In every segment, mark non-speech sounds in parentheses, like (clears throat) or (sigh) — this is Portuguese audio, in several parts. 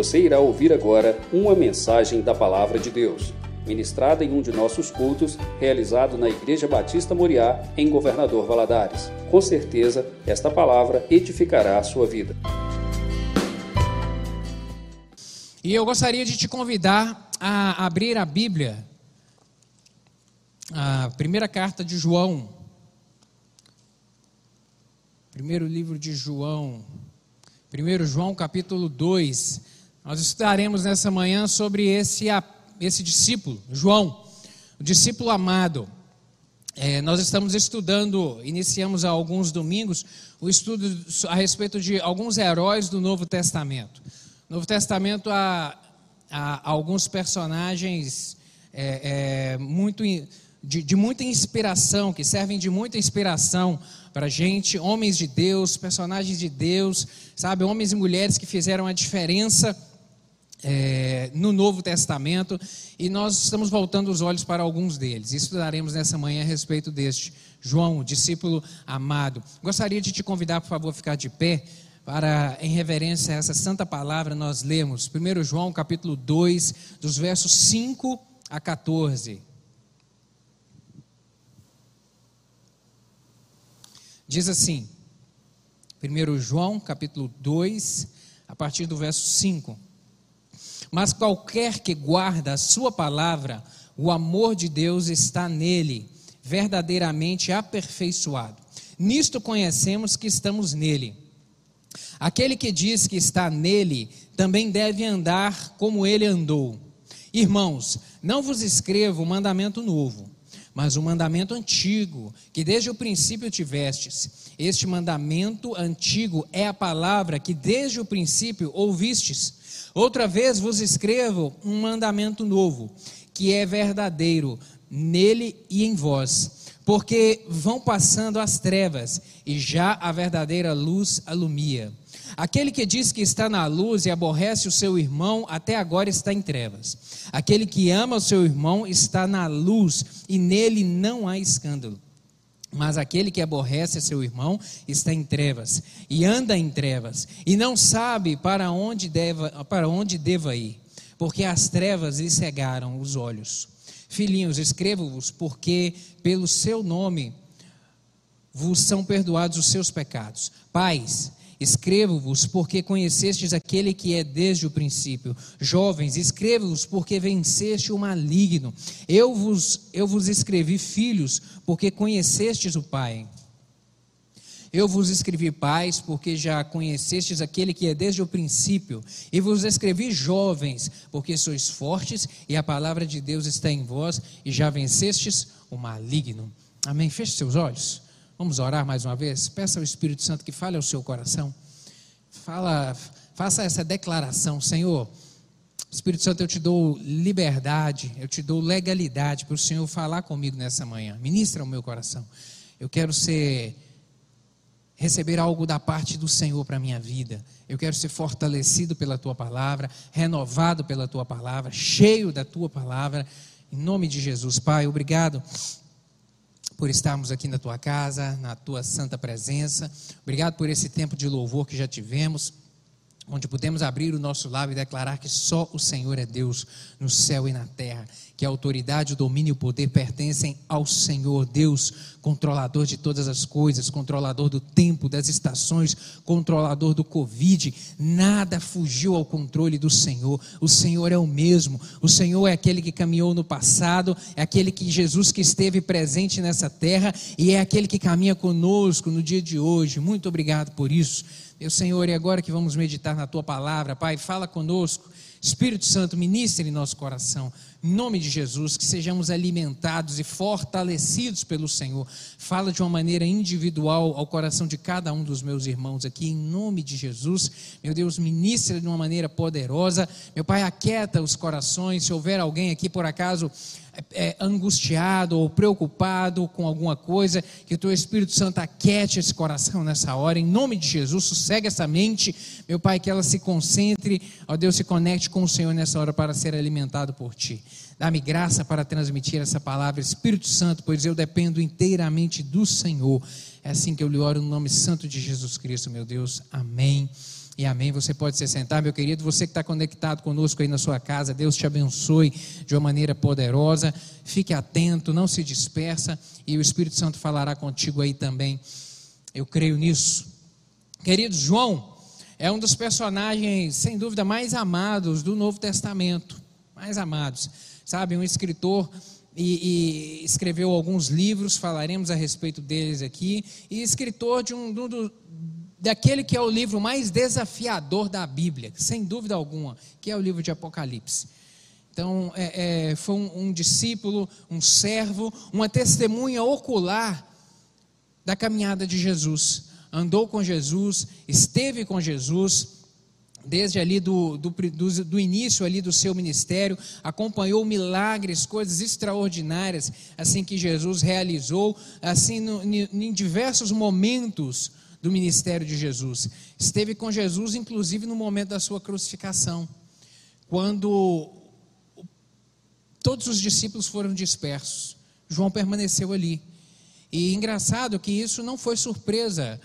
Você irá ouvir agora uma mensagem da Palavra de Deus, ministrada em um de nossos cultos, realizado na Igreja Batista Moriá, em Governador Valadares. Com certeza, esta palavra edificará a sua vida. E eu gostaria de te convidar a abrir a Bíblia, a primeira carta de João, primeiro livro de João, 1 João capítulo 2. Nós estudaremos nessa manhã sobre esse, esse discípulo, João, o discípulo amado. É, nós estamos estudando, iniciamos há alguns domingos, o estudo a respeito de alguns heróis do Novo Testamento. No Novo Testamento há, há alguns personagens é, é, muito, de, de muita inspiração, que servem de muita inspiração para a gente, homens de Deus, personagens de Deus, sabe, homens e mulheres que fizeram a diferença é, no Novo Testamento, e nós estamos voltando os olhos para alguns deles. Estudaremos nessa manhã a respeito deste João, discípulo amado. Gostaria de te convidar, por favor, a ficar de pé para, em reverência a essa santa palavra, nós lemos 1 João capítulo 2, dos versos 5 a 14. Diz assim, 1 João, capítulo 2, a partir do verso 5. Mas qualquer que guarda a sua palavra, o amor de Deus está nele, verdadeiramente aperfeiçoado. Nisto conhecemos que estamos nele. Aquele que diz que está nele, também deve andar como ele andou. Irmãos, não vos escrevo mandamento novo mas o mandamento antigo, que desde o princípio tivestes. Este mandamento antigo é a palavra que desde o princípio ouvistes. Outra vez vos escrevo um mandamento novo, que é verdadeiro nele e em vós, porque vão passando as trevas e já a verdadeira luz alumia. Aquele que diz que está na luz e aborrece o seu irmão, até agora está em trevas. Aquele que ama o seu irmão está na luz e nele não há escândalo. Mas aquele que aborrece seu irmão está em trevas e anda em trevas e não sabe para onde deva, para onde deva ir, porque as trevas lhe cegaram os olhos. Filhinhos, escrevo-vos porque pelo seu nome vos são perdoados os seus pecados. Pais, Escrevo-vos porque conhecestes aquele que é desde o princípio. Jovens, escrevo-vos porque venceste o maligno. Eu vos, eu vos escrevi, filhos, porque conhecestes o Pai. Eu vos escrevi, pais, porque já conhecestes aquele que é desde o princípio. E vos escrevi, jovens, porque sois fortes e a palavra de Deus está em vós e já vencestes o maligno. Amém. Feche seus olhos. Vamos orar mais uma vez? Peça ao Espírito Santo que fale ao seu coração. Fala, faça essa declaração, Senhor. Espírito Santo, eu te dou liberdade, eu te dou legalidade para o Senhor falar comigo nessa manhã. Ministra o meu coração. Eu quero ser receber algo da parte do Senhor para a minha vida. Eu quero ser fortalecido pela tua palavra, renovado pela tua palavra, cheio da tua palavra. Em nome de Jesus, Pai, obrigado por estarmos aqui na tua casa, na tua santa presença. Obrigado por esse tempo de louvor que já tivemos, onde pudemos abrir o nosso lábio e declarar que só o Senhor é Deus no céu e na terra que a autoridade, o domínio e o poder pertencem ao Senhor, Deus, controlador de todas as coisas, controlador do tempo, das estações, controlador do Covid. Nada fugiu ao controle do Senhor. O Senhor é o mesmo. O Senhor é aquele que caminhou no passado, é aquele que Jesus que esteve presente nessa terra e é aquele que caminha conosco no dia de hoje. Muito obrigado por isso. Meu Senhor, e agora que vamos meditar na tua palavra, Pai, fala conosco. Espírito Santo, ministre em nosso coração. Em nome de Jesus, que sejamos alimentados e fortalecidos pelo Senhor. Fala de uma maneira individual ao coração de cada um dos meus irmãos aqui, em nome de Jesus. Meu Deus, ministra de uma maneira poderosa. Meu Pai, aquieta os corações. Se houver alguém aqui, por acaso, é, angustiado ou preocupado com alguma coisa, que o teu Espírito Santo aquete esse coração nessa hora, em nome de Jesus, sossegue essa mente, meu Pai, que ela se concentre, ó Deus, se conecte com o Senhor nessa hora para ser alimentado por Ti. Dá-me graça para transmitir essa palavra, Espírito Santo, pois eu dependo inteiramente do Senhor. É assim que eu lhe oro no nome santo de Jesus Cristo, meu Deus. Amém e amém. Você pode se sentar, meu querido. Você que está conectado conosco aí na sua casa, Deus te abençoe de uma maneira poderosa. Fique atento, não se dispersa e o Espírito Santo falará contigo aí também. Eu creio nisso. Querido João é um dos personagens, sem dúvida, mais amados do Novo Testamento. Mais amados. Sabe, um escritor e, e, escreveu alguns livros, falaremos a respeito deles aqui, e escritor de um, do, daquele que é o livro mais desafiador da Bíblia, sem dúvida alguma, que é o livro de Apocalipse. Então, é, é, foi um, um discípulo, um servo, uma testemunha ocular da caminhada de Jesus. Andou com Jesus, esteve com Jesus, desde ali do, do, do, do, início ali do seu ministério, acompanhou milagres, coisas extraordinárias, assim que Jesus realizou, assim no, em diversos momentos do ministério de Jesus. Esteve com Jesus, inclusive no momento da sua crucificação, quando todos os discípulos foram dispersos, João permaneceu ali. E engraçado que isso não foi surpresa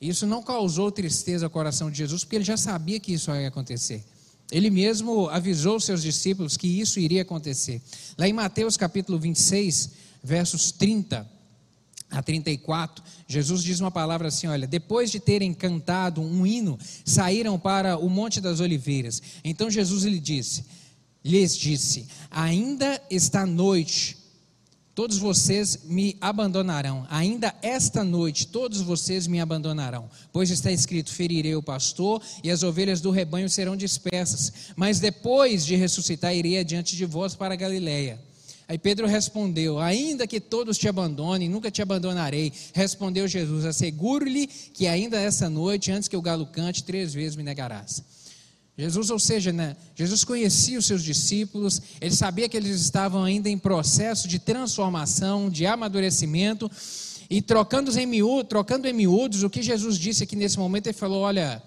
isso não causou tristeza ao coração de Jesus, porque ele já sabia que isso ia acontecer. Ele mesmo avisou seus discípulos que isso iria acontecer. Lá em Mateus capítulo 26, versos 30 a 34, Jesus diz uma palavra assim: olha, depois de terem cantado um hino, saíram para o Monte das Oliveiras. Então Jesus lhe disse, lhes disse: Ainda está noite todos vocês me abandonarão. Ainda esta noite, todos vocês me abandonarão. Pois está escrito: ferirei o pastor e as ovelhas do rebanho serão dispersas. Mas depois de ressuscitar, irei adiante de vós para Galiléia. Aí Pedro respondeu: Ainda que todos te abandonem, nunca te abandonarei. Respondeu Jesus: Asseguro-lhe que ainda essa noite, antes que o galo cante, três vezes me negarás. Jesus, ou seja, né, Jesus conhecia os seus discípulos, ele sabia que eles estavam ainda em processo de transformação, de amadurecimento, e trocando em, miúdos, trocando em miúdos, o que Jesus disse aqui nesse momento, ele falou: Olha,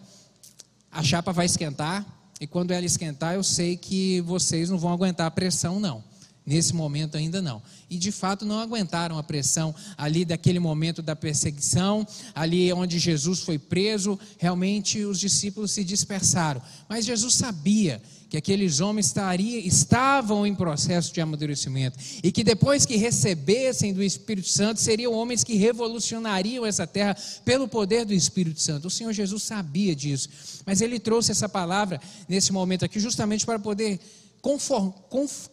a chapa vai esquentar, e quando ela esquentar, eu sei que vocês não vão aguentar a pressão, não. Nesse momento ainda não. E de fato não aguentaram a pressão ali daquele momento da perseguição, ali onde Jesus foi preso, realmente os discípulos se dispersaram. Mas Jesus sabia que aqueles homens estaria, estavam em processo de amadurecimento e que depois que recebessem do Espírito Santo seriam homens que revolucionariam essa terra pelo poder do Espírito Santo. O Senhor Jesus sabia disso, mas ele trouxe essa palavra nesse momento aqui justamente para poder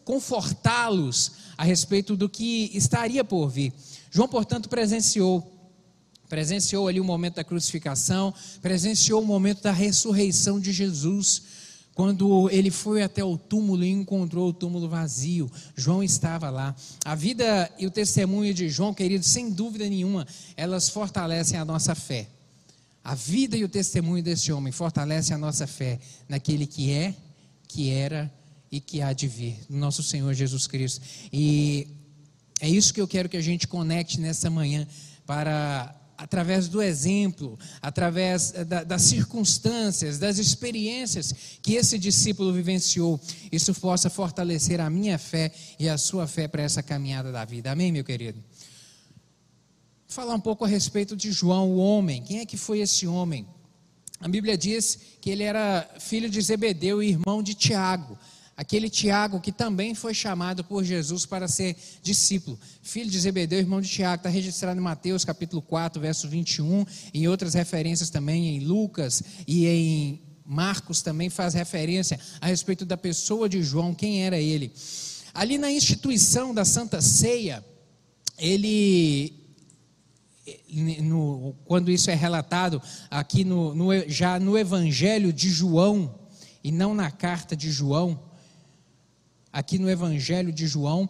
confortá-los a respeito do que estaria por vir. João, portanto, presenciou presenciou ali o momento da crucificação, presenciou o momento da ressurreição de Jesus. Quando ele foi até o túmulo e encontrou o túmulo vazio, João estava lá. A vida e o testemunho de João, querido, sem dúvida nenhuma, elas fortalecem a nossa fé. A vida e o testemunho desse homem fortalecem a nossa fé naquele que é, que era e que há de vir, nosso Senhor Jesus Cristo. E é isso que eu quero que a gente conecte nessa manhã, para, através do exemplo, através da, das circunstâncias, das experiências que esse discípulo vivenciou, isso possa fortalecer a minha fé e a sua fé para essa caminhada da vida. Amém, meu querido? Falar um pouco a respeito de João, o homem. Quem é que foi esse homem? A Bíblia diz que ele era filho de Zebedeu e irmão de Tiago aquele Tiago que também foi chamado por Jesus para ser discípulo, filho de Zebedeu, irmão de Tiago, está registrado em Mateus capítulo 4, verso 21, em outras referências também em Lucas e em Marcos também faz referência a respeito da pessoa de João, quem era ele. Ali na instituição da Santa Ceia, ele no, quando isso é relatado aqui no, no, já no Evangelho de João e não na carta de João, aqui no Evangelho de João,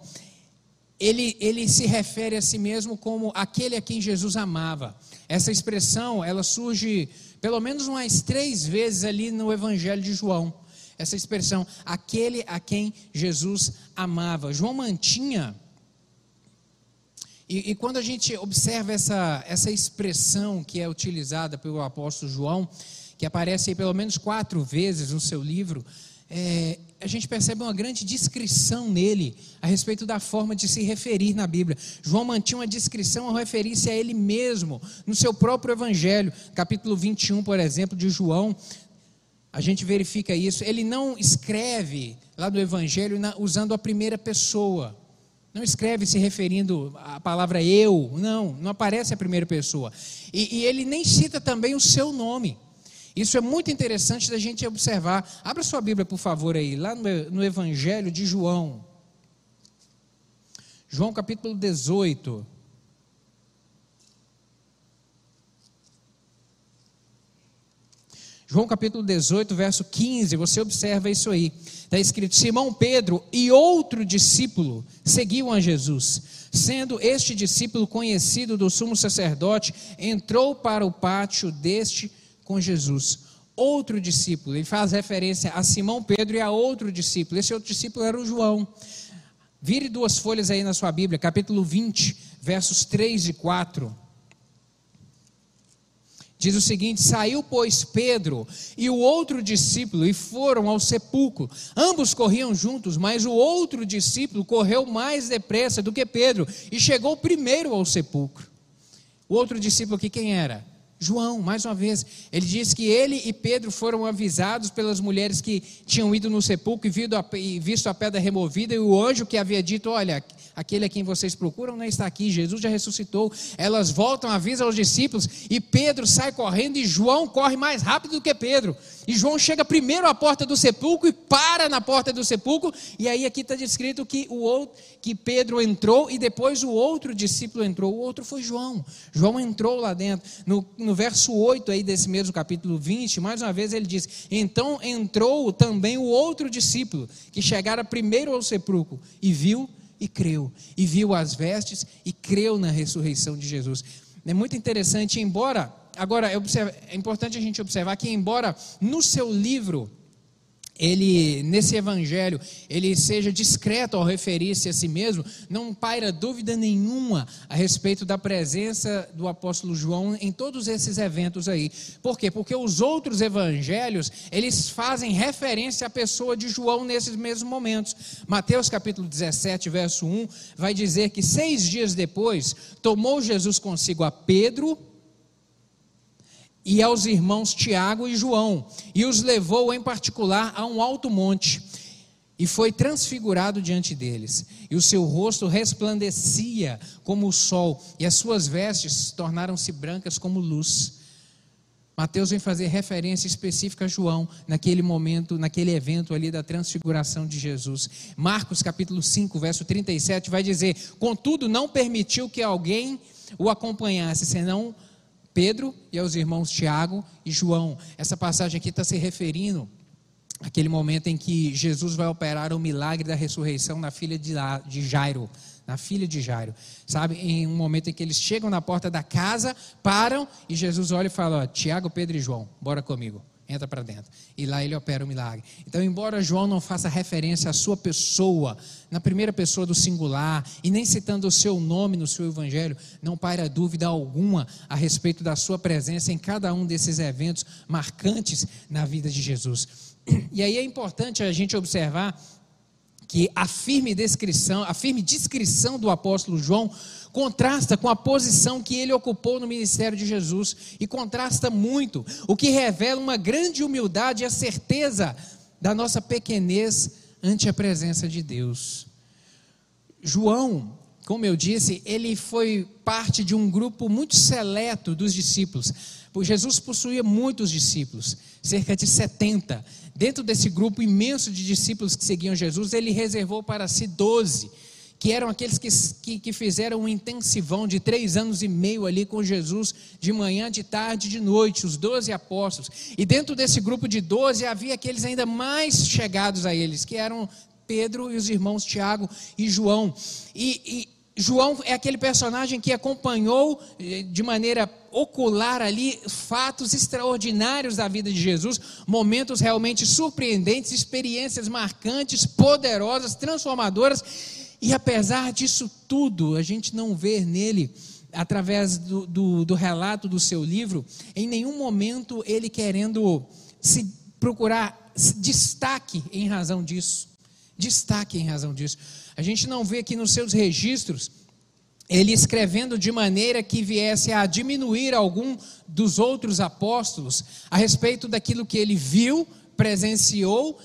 ele, ele se refere a si mesmo como aquele a quem Jesus amava. Essa expressão, ela surge pelo menos umas três vezes ali no Evangelho de João. Essa expressão, aquele a quem Jesus amava. João mantinha. E, e quando a gente observa essa, essa expressão que é utilizada pelo apóstolo João, que aparece aí pelo menos quatro vezes no seu livro, é, a gente percebe uma grande descrição nele a respeito da forma de se referir na Bíblia. João mantinha uma descrição ao referir-se a ele mesmo, no seu próprio Evangelho, capítulo 21, por exemplo, de João, a gente verifica isso. Ele não escreve lá no Evangelho usando a primeira pessoa. Não escreve se referindo à palavra eu. Não, não aparece a primeira pessoa. E, e ele nem cita também o seu nome. Isso é muito interessante da gente observar. Abra sua Bíblia, por favor, aí, lá no, no Evangelho de João. João capítulo 18. João capítulo 18, verso 15, você observa isso aí. Está escrito: Simão Pedro e outro discípulo seguiam a Jesus. Sendo este discípulo conhecido do sumo sacerdote, entrou para o pátio deste com Jesus. Outro discípulo, ele faz referência a Simão Pedro e a outro discípulo. Esse outro discípulo era o João. Vire duas folhas aí na sua Bíblia, capítulo 20, versos 3 e 4. Diz o seguinte: Saiu, pois, Pedro e o outro discípulo e foram ao sepulcro. Ambos corriam juntos, mas o outro discípulo correu mais depressa do que Pedro e chegou primeiro ao sepulcro. O outro discípulo que quem era? João, mais uma vez, ele diz que ele e Pedro foram avisados pelas mulheres que tinham ido no sepulcro e visto a pedra removida, e o anjo que havia dito: Olha, aquele a quem vocês procuram não está aqui, Jesus já ressuscitou. Elas voltam, avisam aos discípulos, e Pedro sai correndo, e João corre mais rápido do que Pedro. E João chega primeiro à porta do sepulcro e para na porta do sepulcro, e aí aqui está descrito que, o outro, que Pedro entrou e depois o outro discípulo entrou. O outro foi João. João entrou lá dentro. No, no verso 8 aí desse mesmo capítulo 20, mais uma vez ele diz: Então entrou também o outro discípulo, que chegara primeiro ao sepulcro, e viu e creu, e viu as vestes e creu na ressurreição de Jesus. É muito interessante, embora, agora é importante a gente observar que, embora no seu livro ele nesse evangelho ele seja discreto ao referir-se a si mesmo, não paira dúvida nenhuma a respeito da presença do apóstolo João em todos esses eventos aí. Por quê? Porque os outros evangelhos, eles fazem referência à pessoa de João nesses mesmos momentos. Mateus capítulo 17, verso 1, vai dizer que seis dias depois, tomou Jesus consigo a Pedro, e aos irmãos Tiago e João, e os levou em particular a um alto monte, e foi transfigurado diante deles. E o seu rosto resplandecia como o sol, e as suas vestes tornaram-se brancas como luz. Mateus vem fazer referência específica a João naquele momento, naquele evento ali da transfiguração de Jesus. Marcos capítulo 5, verso 37 vai dizer: "Contudo não permitiu que alguém o acompanhasse, senão Pedro e aos irmãos Tiago e João. Essa passagem aqui está se referindo àquele momento em que Jesus vai operar o milagre da ressurreição na filha de Jairo. Na filha de Jairo, sabe? Em um momento em que eles chegam na porta da casa, param e Jesus olha e fala: Tiago, Pedro e João, bora comigo entra para dentro. E lá ele opera o milagre. Então, embora João não faça referência à sua pessoa, na primeira pessoa do singular, e nem citando o seu nome no seu evangelho, não paira dúvida alguma a respeito da sua presença em cada um desses eventos marcantes na vida de Jesus. (clears throat) E aí é importante a gente observar que a firme descrição, a firme descrição do apóstolo João contrasta com a posição que ele ocupou no ministério de Jesus e contrasta muito, o que revela uma grande humildade e a certeza da nossa pequenez ante a presença de Deus. João, como eu disse, ele foi parte de um grupo muito seleto dos discípulos. Jesus possuía muitos discípulos, cerca de 70. Dentro desse grupo imenso de discípulos que seguiam Jesus, ele reservou para si 12 que eram aqueles que, que, que, fizeram um intensivão de três anos e meio ali com Jesus, de manhã, de tarde, de noite, os doze apóstolos. E dentro desse grupo de doze havia aqueles ainda mais chegados a eles, que eram Pedro e os irmãos Tiago e João. E João é aquele personagem que acompanhou eh, de maneira ocular ali fatos extraordinários da vida de Jesus, momentos realmente surpreendentes, experiências marcantes, poderosas, transformadoras e apesar disso tudo, a gente não vê nele, através do, do, do relato do seu livro, em nenhum momento ele querendo se procurar destaque em razão disso. Destaque em razão disso. A gente não vê aqui nos seus registros ele escrevendo de maneira que viesse a diminuir algum dos outros apóstolos a respeito daquilo que ele viu, presenciou,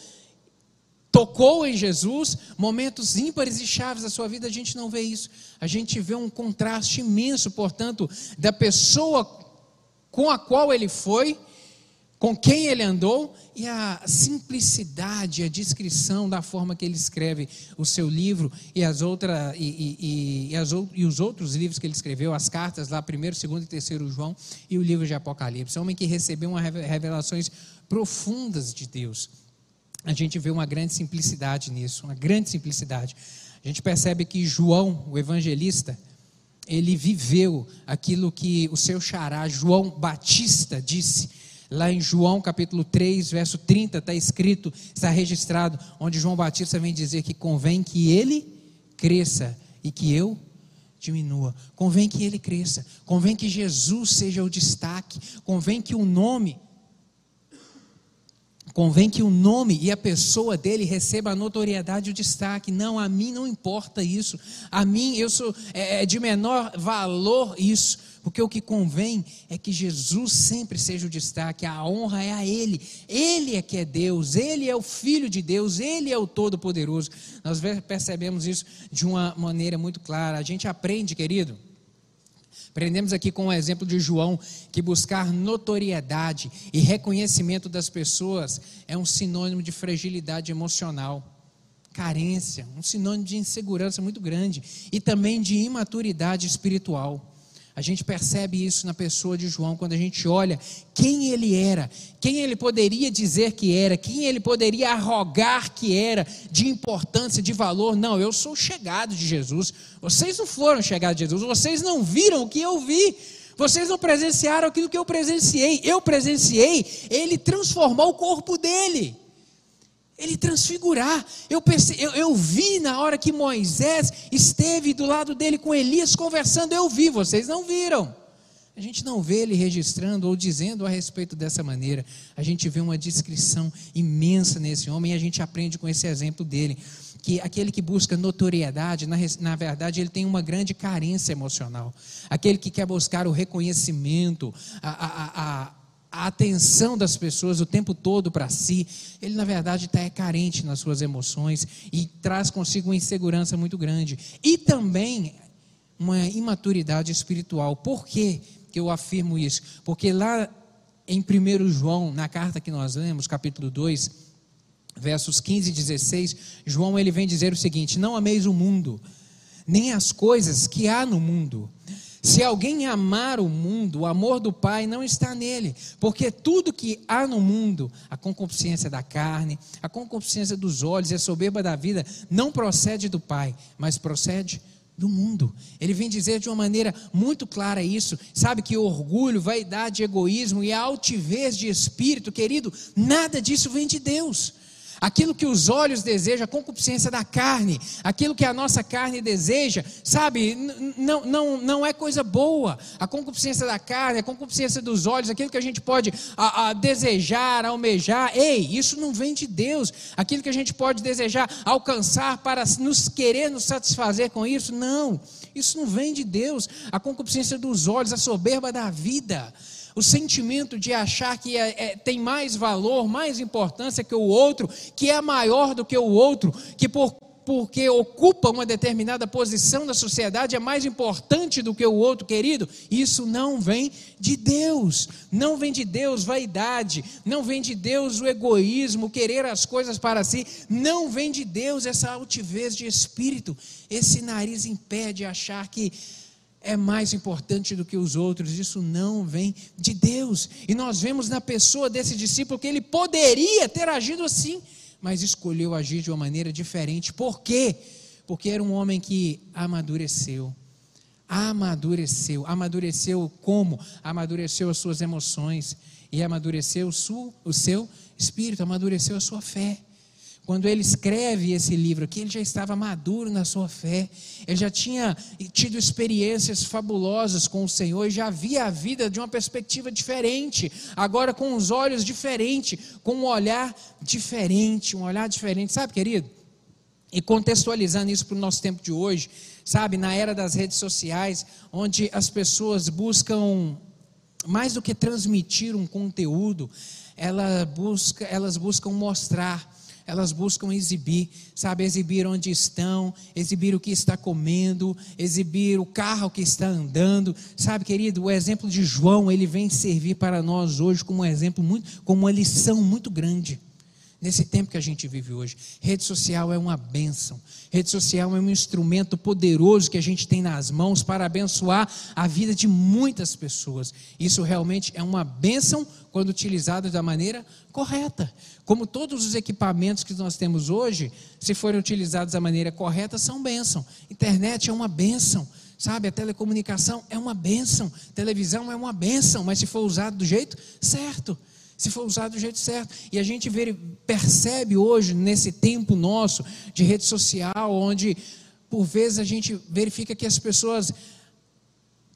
tocou em Jesus, momentos ímpares e chaves da sua vida, a gente não vê isso. A gente vê um contraste imenso, portanto, da pessoa com a qual ele foi com quem ele andou e a simplicidade, a descrição da forma que ele escreve o seu livro e, as outra, e, e, e, as, e os outros livros que ele escreveu, as cartas lá, primeiro, segundo e terceiro João e o livro de Apocalipse. Um homem que recebeu uma revelações profundas de Deus. A gente vê uma grande simplicidade nisso, uma grande simplicidade. A gente percebe que João, o evangelista, ele viveu aquilo que o seu xará, João Batista, disse Lá em João capítulo 3, verso 30, está escrito, está registrado, onde João Batista vem dizer que convém que ele cresça e que eu diminua. Convém que ele cresça, convém que Jesus seja o destaque, convém que o nome Convém que o nome e a pessoa dele receba a notoriedade e o destaque. Não, a mim não importa isso. A mim, eu sou é, é de menor valor isso. Porque o que convém é que Jesus sempre seja o destaque, a honra é a Ele. Ele é que é Deus, Ele é o Filho de Deus, Ele é o Todo-Poderoso. Nós percebemos isso de uma maneira muito clara. A gente aprende, querido, Aprendemos aqui com o exemplo de João que buscar notoriedade e reconhecimento das pessoas é um sinônimo de fragilidade emocional, carência, um sinônimo de insegurança muito grande e também de imaturidade espiritual. A gente percebe isso na pessoa de João quando a gente olha quem ele era, quem ele poderia dizer que era, quem ele poderia arrogar que era, de importância, de valor. Não, eu sou chegado de Jesus. Vocês não foram chegados de Jesus, vocês não viram o que eu vi. Vocês não presenciaram aquilo que eu presenciei. Eu presenciei ele transformar o corpo dele ele transfigurar. Eu, eu, eu, vi na hora que Moisés esteve do lado dele com Elias conversando, eu vi, vocês não viram. A gente não vê ele registrando ou dizendo a respeito dessa maneira. A gente vê uma descrição imensa nesse homem e a gente aprende com esse exemplo dele. Que aquele que busca notoriedade, na, na verdade, ele tem uma grande carência emocional. Aquele que quer buscar o reconhecimento, a, a, a a atenção das pessoas o tempo todo para si, ele na verdade está é carente nas suas emoções e traz consigo uma insegurança muito grande. E também uma imaturidade espiritual. Por que eu afirmo isso? Porque lá em 1 João, na carta que nós lemos, capítulo 2, versos 15 e 16, João ele vem dizer o seguinte: Não ameis o mundo, nem as coisas que há no mundo. Se alguém amar o mundo, o amor do Pai não está nele, porque tudo que há no mundo, a concupiscência da carne, a concupiscência dos olhos e a soberba da vida, não procede do Pai, mas procede do mundo. Ele vem dizer de uma maneira muito clara isso. Sabe que orgulho, vaidade, egoísmo e altivez de espírito, querido, nada disso vem de Deus aquilo que os olhos desejam, a concupiscência da carne, aquilo que a nossa carne deseja, sabe, não, não, não é coisa boa. A concupiscência da carne, a concupiscência dos olhos, aquilo que a gente pode a, a desejar, almejar, ei, isso não vem de Deus. Aquilo que a gente pode desejar, alcançar para nos querer nos satisfazer com isso, não. Isso não vem de Deus. A concupiscência dos olhos, a soberba da vida o sentimento de achar que é, é, tem mais valor, mais importância que o outro, que é maior do que o outro, que por, porque ocupa uma determinada posição na sociedade é mais importante do que o outro, querido, isso não vem de Deus, não vem de Deus vaidade, não vem de Deus o egoísmo, querer as coisas para si, não vem de Deus essa altivez de espírito, esse nariz impede achar que é mais importante do que os outros, isso não vem de Deus. E nós vemos na pessoa desse discípulo que ele poderia ter agido assim, mas escolheu agir de uma maneira diferente. Por quê? Porque era um homem que amadureceu. Amadureceu. Amadureceu como? Amadureceu as suas emoções e amadureceu o seu espírito, amadureceu a sua fé quando ele escreve esse livro aqui, ele já estava maduro na sua fé, ele já tinha tido experiências fabulosas com o Senhor já via a vida de uma perspectiva diferente, agora com os olhos diferentes, com um olhar diferente, um olhar diferente, sabe, querido? E contextualizando isso para o nosso tempo de hoje, sabe, na era das redes sociais, onde as pessoas buscam, mais do que transmitir um conteúdo, ela busca, elas buscam mostrar elas buscam exibir, sabe, exibir onde estão, exibir o que está comendo, exibir o carro que está andando, sabe, querido, o exemplo de João, ele vem servir para nós hoje como um exemplo muito, como uma lição muito grande nesse tempo que a gente vive hoje. Rede social é uma bênção. Rede social é um instrumento poderoso que a gente tem nas mãos para abençoar a vida de muitas pessoas. Isso realmente é uma bênção quando utilizado da maneira correta. Como todos os equipamentos que nós temos hoje, se forem utilizados da maneira correta, são bênção. Internet é uma bênção. Sabe, a telecomunicação é uma bênção, televisão é uma bênção, mas se for usado do jeito certo se for usado do jeito certo. E a gente vê, percebe hoje, nesse tempo nosso de rede social, onde por vezes a gente verifica que as pessoas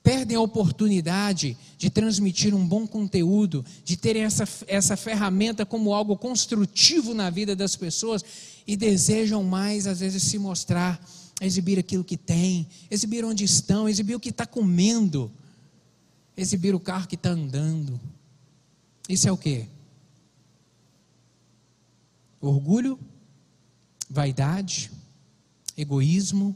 perdem a oportunidade de transmitir um bom conteúdo, de terem essa, essa ferramenta como algo construtivo na vida das pessoas e desejam mais, às vezes, se mostrar, exibir aquilo que tem, exibir onde estão, exibir o que está comendo, exibir o carro que está andando. Isso é o que? Orgulho, vaidade, egoísmo.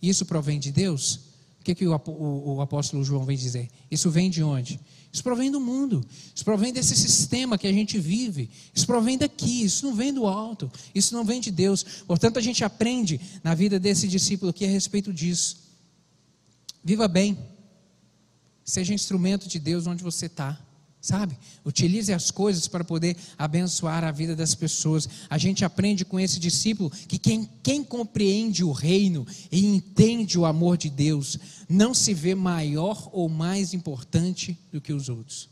Isso provém de Deus? O que, que o, o, o, apóstolo João vem dizer? Isso vem de onde? Isso provém do mundo. Isso provém desse sistema que a gente vive. Isso provém daqui. Isso não vem do alto. Isso não vem de Deus. Portanto, a gente aprende na vida desse discípulo aqui a respeito disso. Viva bem. Seja instrumento de Deus onde você está. Sabe? Utilize as coisas para poder abençoar a vida das pessoas. A gente aprende com esse discípulo que quem, quem compreende o reino e entende o amor de Deus não se vê maior ou mais importante do que os outros.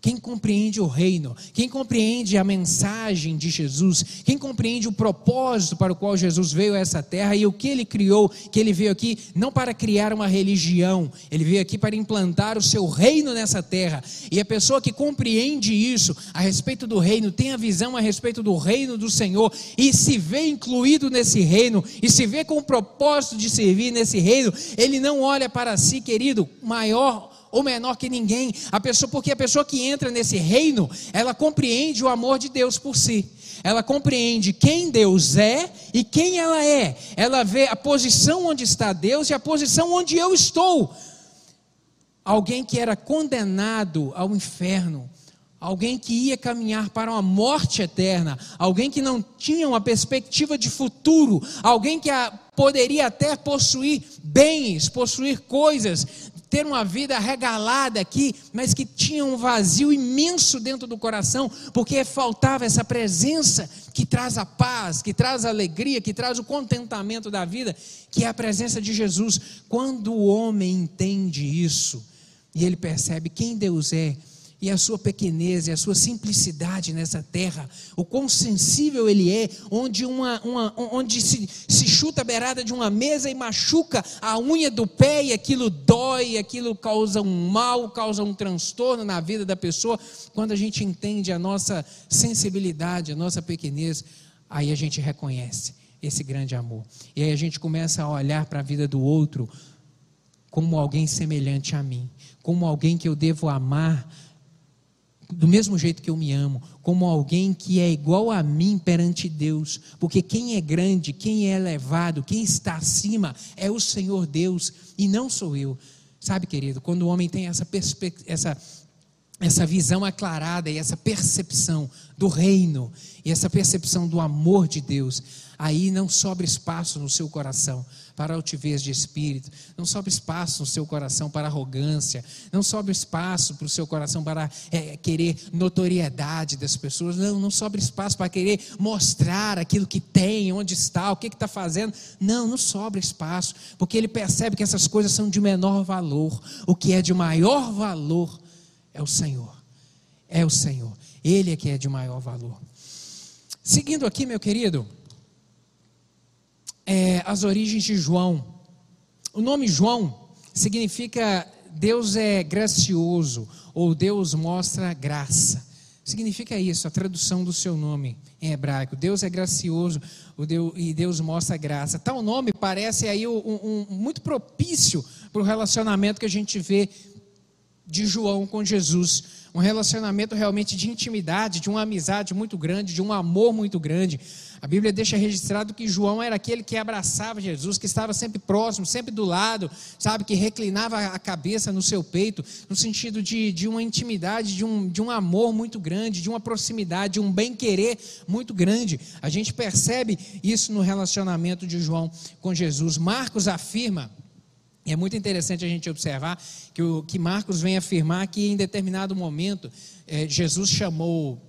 Quem compreende o reino, quem compreende a mensagem de Jesus, quem compreende o propósito para o qual Jesus veio a essa terra e o que ele criou, que ele veio aqui não para criar uma religião, ele veio aqui para implantar o seu reino nessa terra. E a pessoa que compreende isso a respeito do reino, tem a visão a respeito do reino do Senhor e se vê incluído nesse reino e se vê com o propósito de servir nesse reino, ele não olha para si, querido, maior ou menor que ninguém. A pessoa, porque a pessoa que entra nesse reino, ela compreende o amor de Deus por si. Ela compreende quem Deus é e quem ela é. Ela vê a posição onde está Deus e a posição onde eu estou. Alguém que era condenado ao inferno, alguém que ia caminhar para uma morte eterna, alguém que não tinha uma perspectiva de futuro, alguém que poderia até possuir bens, possuir coisas, ter uma vida regalada aqui, mas que tinha um vazio imenso dentro do coração, porque faltava essa presença que traz a paz, que traz a alegria, que traz o contentamento da vida, que é a presença de Jesus. Quando o homem entende isso, e ele percebe quem Deus é, e a sua pequenez e a sua simplicidade nessa terra, o quão sensível ele é, onde, uma, uma, onde se, se chuta a beirada de uma mesa e machuca a unha do pé e aquilo dói, aquilo causa um mal, causa um transtorno na vida da pessoa. Quando a gente entende a nossa sensibilidade, a nossa pequenez, aí a gente reconhece esse grande amor. E aí a gente começa a olhar para a vida do outro como alguém semelhante a mim, como alguém que eu devo amar do mesmo jeito que eu me amo, como alguém que é igual a mim perante Deus, porque quem é grande, quem é elevado, quem está acima é o Senhor Deus e não sou eu. Sabe, querido, quando o homem tem essa, essa, essa visão aclarada e essa percepção do reino e essa percepção do amor de Deus, aí não sobra espaço no seu coração para altivez de espírito, não sobra espaço no seu coração para arrogância, não sobra espaço para o seu coração para é, querer notoriedade das pessoas, não, não sobra espaço para querer mostrar aquilo que tem, onde está, o que está fazendo, não, não sobra espaço, porque ele percebe que essas coisas são de menor valor, o que é de maior valor é o Senhor, é o Senhor, Ele é que é de maior valor. Seguindo aqui, meu querido, é, as origens de João. O nome João significa Deus é gracioso ou Deus mostra graça. significa isso, a tradução do seu nome em hebraico. Deus é gracioso Deus, e Deus mostra graça. Tal nome parece aí um, um, muito propício para o relacionamento que a gente vê de João com Jesus. Um relacionamento realmente de intimidade, de uma amizade muito grande, de um amor muito grande. A Bíblia deixa registrado que João era aquele que abraçava Jesus, que estava sempre próximo, sempre do lado, sabe, que reclinava a cabeça no seu peito, no sentido de, de uma intimidade, de um, de um amor muito grande, de uma proximidade, de um bem-querer muito grande. A gente percebe isso no relacionamento de João com Jesus. Marcos afirma. E é muito interessante a gente observar que, o, que Marcos vem afirmar que em determinado momento eh, Jesus chamou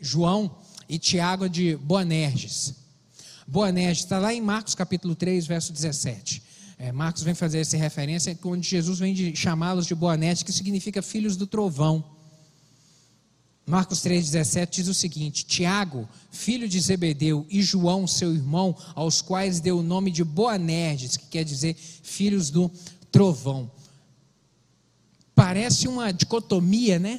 João e Tiago de Boanerges. Boanerges está lá em Marcos capítulo 3, verso 17. É, Marcos vem fazer essa referência onde Jesus vem chamá-los de Boanerges, que significa filhos do trovão. Marcos 3,17 diz o seguinte: Tiago, filho de Zebedeu, e João, seu irmão, aos quais deu o nome de Boanerges, que quer dizer filhos do trovão. Parece uma dicotomia, né?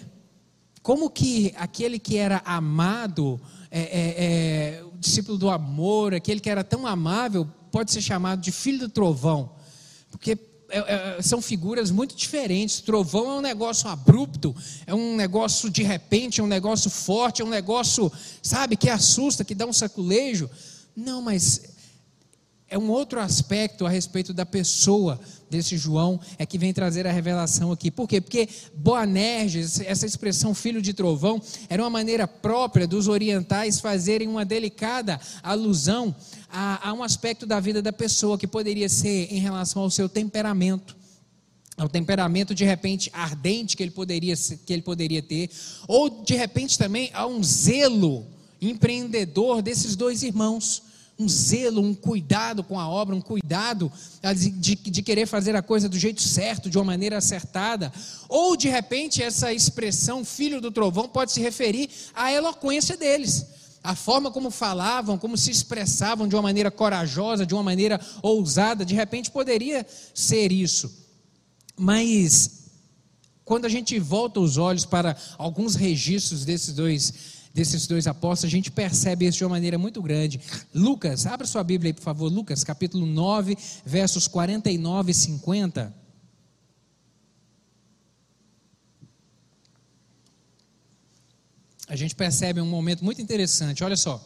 Como que aquele que era amado é, é, é, o discípulo do amor, aquele que era tão amável, pode ser chamado de filho do trovão, porque é, é, são figuras muito diferentes. Trovão é um negócio abrupto, é um negócio de repente, é um negócio forte, é um negócio, sabe, que assusta, que dá um saculejo. Não, mas é um outro aspecto a respeito da pessoa desse João é que vem trazer a revelação aqui. Por quê? Porque Boanerges, essa expressão filho de trovão, era uma maneira própria dos orientais fazerem uma delicada alusão a, a um aspecto da vida da pessoa que poderia ser em relação ao seu temperamento ao temperamento de repente ardente que ele poderia que ele poderia ter, ou de repente também a um zelo empreendedor desses dois irmãos um zelo, um cuidado com a obra, um cuidado de, de, querer fazer a coisa do jeito certo, de uma maneira acertada. Ou, de repente, essa expressão filho do trovão pode se referir à eloquência deles. A forma como falavam, como se expressavam de uma maneira corajosa, de uma maneira ousada, de repente poderia ser isso. Mas, quando a gente volta os olhos para alguns registros desses dois desses dois apóstolos, a gente percebe isso de uma maneira muito grande. Lucas, abra sua Bíblia aí, por favor, Lucas, capítulo 9, versos 49 e 50. A gente percebe um momento muito interessante, olha só.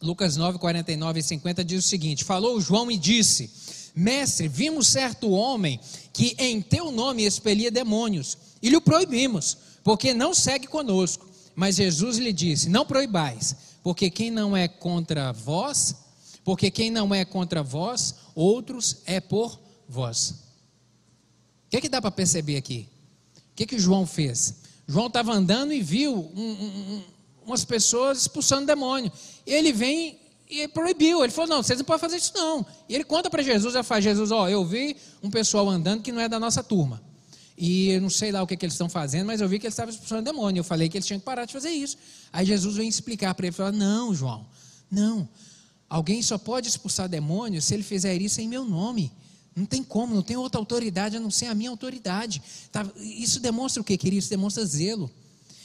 Lucas 9, 49 e 50 diz o seguinte: Falou João e disse: Mestre, vimos certo homem que em teu nome expelia demônios, e lhe proibimos, porque não segue conosco. Mas Jesus lhe disse: Não proibais, porque quem não é contra vós, porque quem não é contra vós, outros é por vós. O que, é que dá para perceber aqui? O que, é que João fez? João estava andando e viu um, um, umas pessoas expulsando demônio. Ele vem e proibiu. Ele falou: Não, vocês não podem fazer isso não. E ele conta para Jesus: Ele fala, Jesus, ó, eu vi um pessoal andando que não é da nossa turma. E eu não sei lá o que, que eles estão fazendo, mas eu vi que eles estavam expulsando demônio. Eu falei que eles tinham que parar de fazer isso. Aí Jesus vem explicar para ele: falar, Não, João, não. Alguém só pode expulsar demônio se ele fizer isso em meu nome. Não tem como, não tem outra autoridade a não ser a minha autoridade. Tá, isso demonstra o que, querido? Isso demonstra zelo.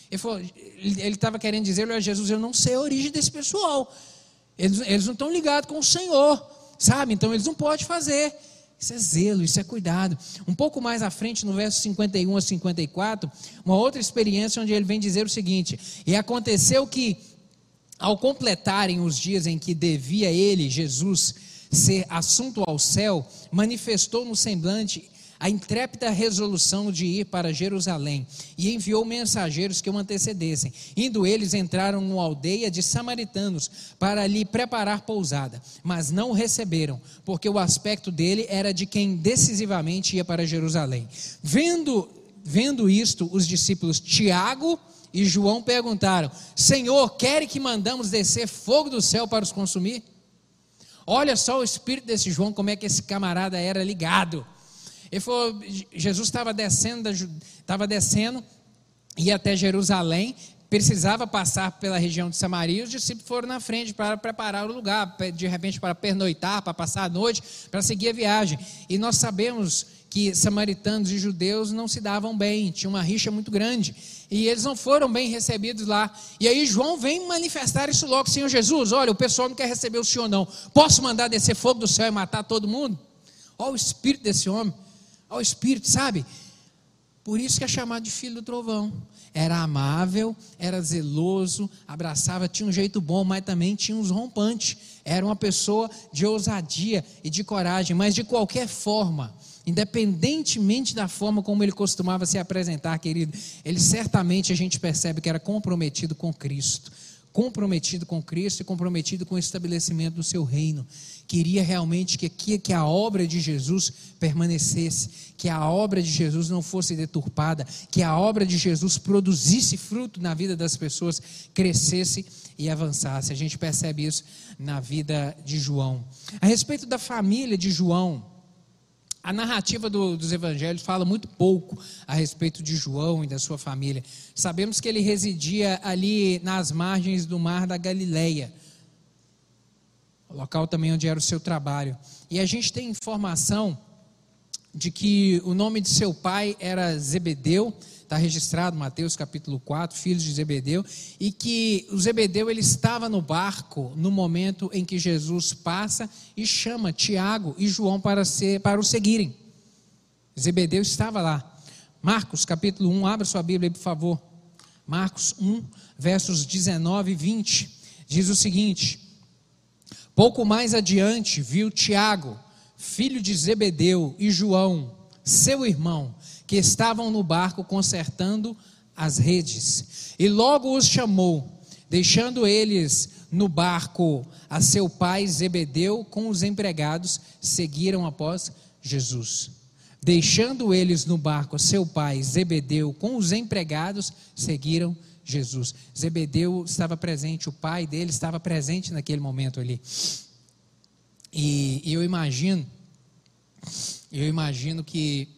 Ele estava querendo dizer a Jesus: Eu não sei a origem desse pessoal. Eles, eles não estão ligados com o Senhor, sabe? Então eles não podem fazer. Isso é zelo, isso é cuidado. Um pouco mais à frente, no verso 51 a 54, uma outra experiência onde ele vem dizer o seguinte: E aconteceu que, ao completarem os dias em que devia ele, Jesus, ser assunto ao céu, manifestou no semblante a intrépida resolução de ir para Jerusalém e enviou mensageiros que o antecedessem. Indo eles, entraram numa aldeia de samaritanos para lhe preparar pousada, mas não receberam, porque o aspecto dele era de quem decisivamente ia para Jerusalém. Vendo, vendo isto, os discípulos Tiago e João perguntaram: Senhor, quer que mandamos descer fogo do céu para os consumir? Olha só o espírito desse João, como é que esse camarada era ligado. Ele falou, Jesus estava descendo, estava descendo, ia até Jerusalém, precisava passar pela região de Samaria, os discípulos foram na frente para preparar o lugar, de repente para pernoitar, para passar a noite, para seguir a viagem. E nós sabemos que samaritanos e judeus não se davam bem, tinha uma rixa muito grande, e eles não foram bem recebidos lá. E aí João vem manifestar isso logo, Senhor Jesus, olha, o pessoal não quer receber o Senhor não. Posso mandar descer fogo do céu e matar todo mundo? Olha o espírito desse homem. Olha o espírito, sabe? Por isso que é chamado de filho do trovão. Era amável, era zeloso, abraçava, tinha um jeito bom, mas também tinha uns rompantes. Era uma pessoa de ousadia e de coragem, mas de qualquer forma, independentemente da forma como ele costumava se apresentar, querido, ele certamente a gente percebe que era comprometido com Cristo comprometido com Cristo e comprometido com o estabelecimento do seu reino. Queria realmente que, que, a obra de Jesus permanecesse, que a obra de Jesus não fosse deturpada, que a obra de Jesus produzisse fruto na vida das pessoas, crescesse e avançasse. A gente percebe isso na vida de João. A respeito da família de João, a narrativa do, dos evangelhos fala muito pouco a respeito de João e da sua família. Sabemos que ele residia ali nas margens do mar da Galileia, o local também onde era o seu trabalho. E a gente tem informação de que o nome de seu pai era Zebedeu, está registrado Mateus capítulo 4, filhos de Zebedeu, e que o Zebedeu ele estava no barco no momento em que Jesus passa e chama Tiago e João para, ser, para o seguirem. Zebedeu estava lá. Marcos capítulo 1, abra sua Bíblia aí, por favor. Marcos 1, versos 19 e 20, diz o seguinte: Pouco mais adiante viu Tiago, filho de Zebedeu, e João, seu irmão, que estavam no barco consertando as redes. E logo os chamou, deixando eles no barco a seu pai Zebedeu com os empregados, seguiram após Jesus. Deixando eles no barco a seu pai Zebedeu com os empregados, seguiram Jesus. Zebedeu estava presente, o pai dele estava presente naquele momento ali. E, e eu imagino, eu imagino que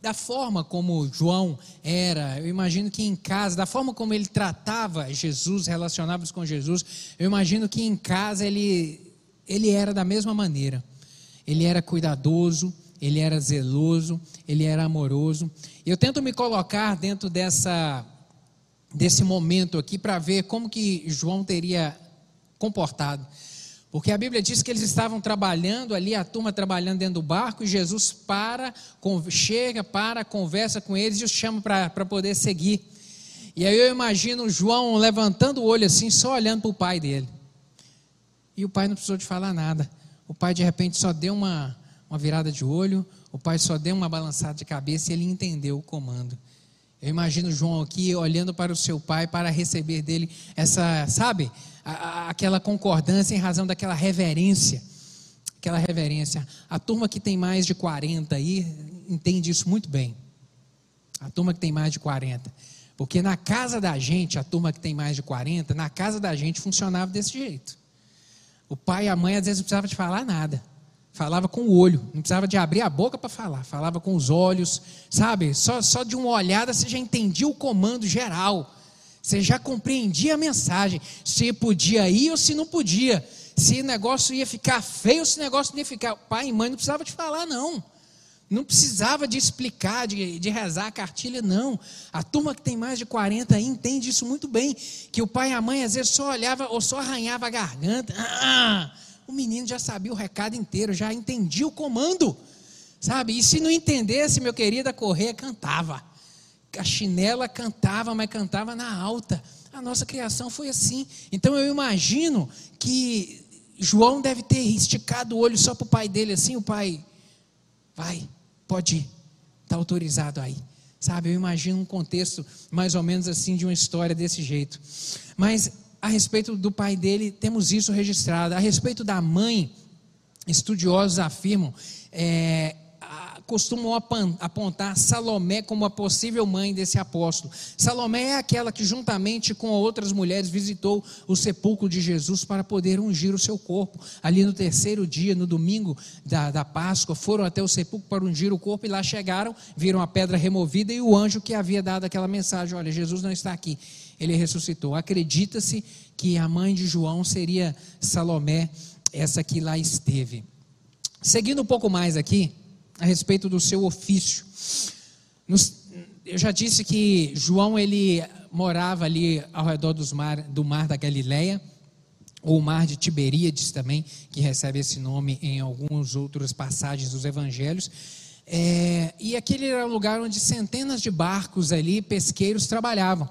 da forma como João era, eu imagino que em casa, da forma como ele tratava Jesus, relacionava-se com Jesus, eu imagino que em casa ele, ele era da mesma maneira. Ele era cuidadoso, ele era zeloso, ele era amoroso. Eu tento me colocar dentro dessa desse momento aqui para ver como que João teria comportado. Porque a Bíblia diz que eles estavam trabalhando ali, a turma trabalhando dentro do barco, e Jesus para, chega, para, conversa com eles e os chama para poder seguir. E aí eu imagino João levantando o olho assim, só olhando para o pai dele. E o pai não precisou de falar nada. O pai de repente só deu uma, uma virada de olho, o pai só deu uma balançada de cabeça e ele entendeu o comando. Eu imagino João aqui olhando para o seu pai para receber dele essa, sabe, a, aquela concordância em razão daquela reverência. Aquela reverência. A turma que tem mais de 40 aí entende isso muito bem. A turma que tem mais de 40. Porque na casa da gente, a turma que tem mais de 40, na casa da gente funcionava desse jeito. O pai e a mãe às vezes não precisavam de falar nada. Falava com o olho, não precisava de abrir a boca para falar, falava com os olhos, sabe? Só, só de uma olhada você já entendia o comando geral. Você já compreendia a mensagem, se podia ir ou se não podia, se o negócio ia ficar feio ou se o negócio não ia ficar. Pai e mãe não precisava de falar, não. Não precisava de explicar, de, de rezar a cartilha, não. A turma que tem mais de 40 aí entende isso muito bem. Que o pai e a mãe às vezes só olhava ou só arranhava a garganta. Ah, o menino já sabia o recado inteiro, já entendia o comando. Sabe? E se não entendesse, meu querido, a correia cantava a chinela cantava, mas cantava na alta. A nossa criação foi assim. Então eu imagino que João deve ter esticado o olho só para o pai dele, assim, o pai, vai, pode ir, está autorizado aí. Sabe, eu imagino um contexto mais ou menos assim de uma história desse jeito. Mas a respeito do pai dele, temos isso registrado. A respeito da mãe, estudiosos afirmam, é, costumam apontar Salomé como a possível mãe desse apóstolo. Salomé é aquela que, juntamente com outras mulheres, visitou o sepulcro de Jesus para poder ungir o seu corpo. Ali no terceiro dia, no domingo da, da Páscoa, foram até o sepulcro para ungir o corpo e lá chegaram, viram a pedra removida e o anjo que havia dado aquela mensagem: Olha, Jesus não está aqui, ele ressuscitou. Acredita-se que a mãe de João seria Salomé, essa que lá esteve. Seguindo um pouco mais aqui, a respeito do seu ofício. Nos, eu já disse que João ele morava ali ao redor mar, do mar da Galileia, ou o mar de Tiberíades também, que recebe esse nome em algumas outras passagens dos evangelhos. É, e aquele era um lugar onde centenas de barcos ali, pesqueiros, trabalhavam.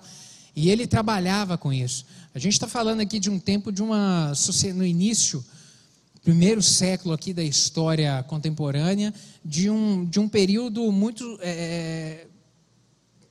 E ele trabalhava com isso. A gente está falando aqui de um tempo de uma no início, primeiro século aqui da história contemporânea, de um, de um período muito é,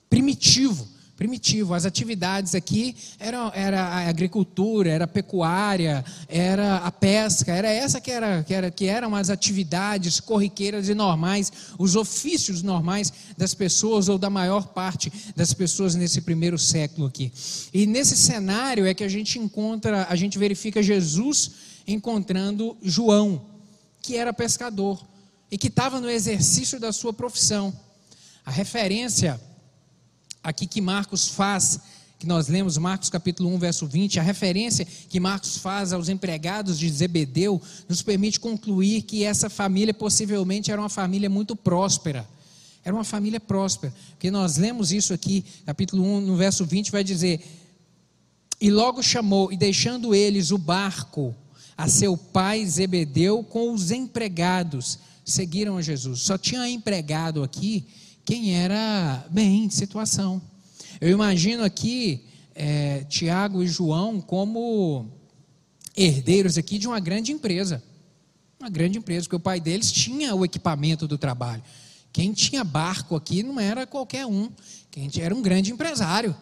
primitivo primitivo. As atividades aqui eram era a agricultura, era a pecuária, era a pesca, era essa que era que era que eram as atividades corriqueiras e normais, os ofícios normais das pessoas ou da maior parte das pessoas nesse primeiro século aqui. E nesse cenário é que a gente encontra, a gente verifica Jesus encontrando João, que era pescador e que estava no exercício da sua profissão. A referência aqui que Marcos faz, que nós lemos, Marcos capítulo 1, verso 20, a referência que Marcos faz aos empregados de Zebedeu, nos permite concluir que essa família possivelmente era uma família muito próspera. Era uma família próspera, porque nós lemos isso aqui, capítulo 1, no verso 20, vai dizer: E logo chamou, e deixando eles o barco, a seu pai Zebedeu com os empregados, seguiram a Jesus. Só tinha empregado aqui quem era bem de situação. Eu imagino aqui é, Tiago e João como herdeiros aqui de uma grande empresa. Uma grande empresa, porque o pai deles tinha o equipamento do trabalho. Quem tinha barco aqui não era qualquer um, quem era um grande empresário.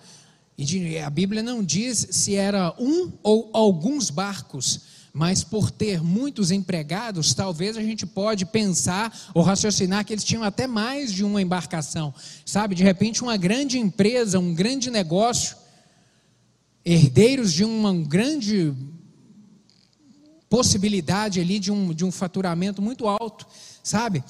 E a Bíblia não diz se era um ou alguns barcos, mas por ter muitos empregados, talvez a gente pode pensar ou raciocinar que eles tinham até mais de uma embarcação, sabe? De repente uma grande empresa, um grande negócio, herdeiros de uma grande possibilidade ali de um, de um faturamento muito alto, sabe?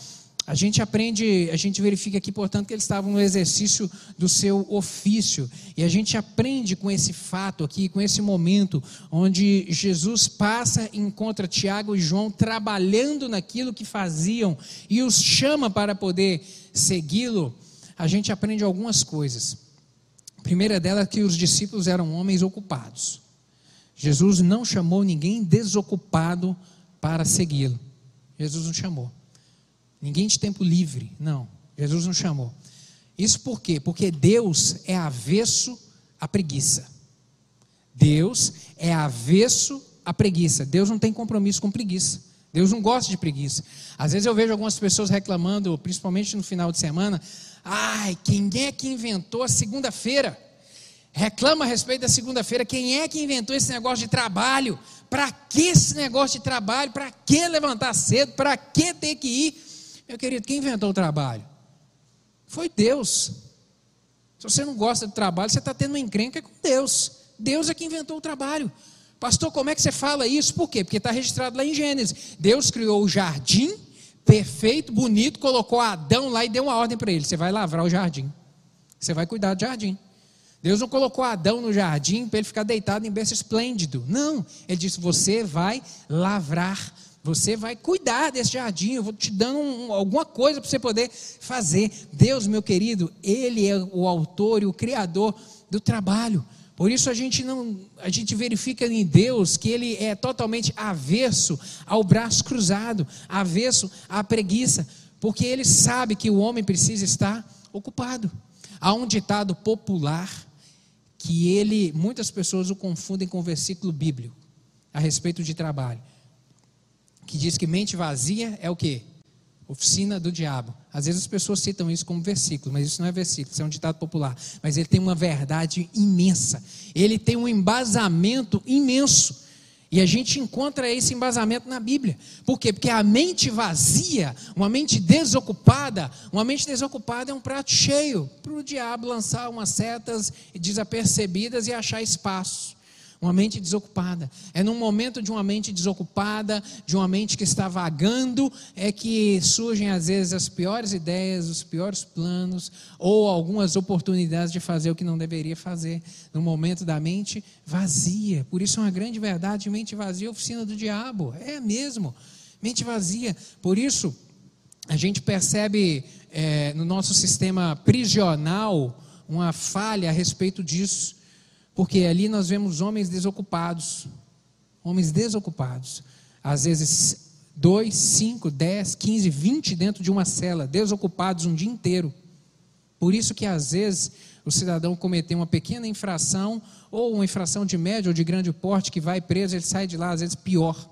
A gente aprende, a gente verifica aqui, portanto, que eles estavam no exercício do seu ofício. E a gente aprende com esse fato aqui, com esse momento, onde Jesus passa e encontra Tiago e João trabalhando naquilo que faziam e os chama para poder segui-lo. A gente aprende algumas coisas. A primeira delas é que os discípulos eram homens ocupados. Jesus não chamou ninguém desocupado para segui-lo. Jesus não chamou. Ninguém de tempo livre. Não. Jesus não chamou. Isso por quê? Porque Deus é avesso à preguiça. Deus é avesso à preguiça. Deus não tem compromisso com preguiça. Deus não gosta de preguiça. Às vezes eu vejo algumas pessoas reclamando, principalmente no final de semana, ai, quem é que inventou a segunda-feira? Reclama a respeito da segunda-feira, quem é que inventou esse negócio de trabalho? Para que esse negócio de trabalho? Para que levantar cedo? Para que ter que ir? Meu querido, quem inventou o trabalho? Foi Deus. Se você não gosta do trabalho, você está tendo uma encrenca com Deus. Deus é que inventou o trabalho. Pastor, como é que você fala isso? Por quê? Porque está registrado lá em Gênesis. Deus criou o jardim, perfeito, bonito, colocou Adão lá e deu uma ordem para ele: você vai lavrar o jardim. Você vai cuidar do jardim. Deus não colocou Adão no jardim para ele ficar deitado em berço esplêndido. Não. Ele disse: você vai lavrar você vai cuidar desse jardim, eu vou te dando um, alguma coisa para você poder fazer. Deus, meu querido, Ele é o autor e o criador do trabalho. Por isso a gente não, a gente verifica em Deus que Ele é totalmente avesso ao braço cruzado, avesso à preguiça, porque Ele sabe que o homem precisa estar ocupado. Há um ditado popular que ele, muitas pessoas o confundem com o versículo bíblico a respeito de trabalho que diz que mente vazia é o quê? Oficina do diabo. Às vezes as pessoas citam isso como versículo, mas isso não é versículo, isso é um ditado popular. Mas ele tem uma verdade imensa. Ele tem um embasamento imenso. E a gente encontra esse embasamento na Bíblia. Por quê? Porque a mente vazia, uma mente desocupada, uma mente desocupada é um prato cheio para o diabo lançar umas setas desapercebidas e achar espaço. Uma mente desocupada. É num momento de uma mente desocupada, de uma mente que está vagando, é que surgem às vezes as piores ideias, os piores planos, ou algumas oportunidades de fazer o que não deveria fazer. No momento da mente vazia. Por isso é uma grande verdade: mente vazia é oficina do diabo. É mesmo. Mente vazia. Por isso, a gente percebe é, no nosso sistema prisional uma falha a respeito disso. Porque ali nós vemos homens desocupados. Homens desocupados. Às vezes, dois, cinco, dez, quinze, vinte dentro de uma cela, desocupados um dia inteiro. Por isso que às vezes o cidadão cometeu uma pequena infração, ou uma infração de médio ou de grande porte, que vai preso, ele sai de lá, às vezes, pior.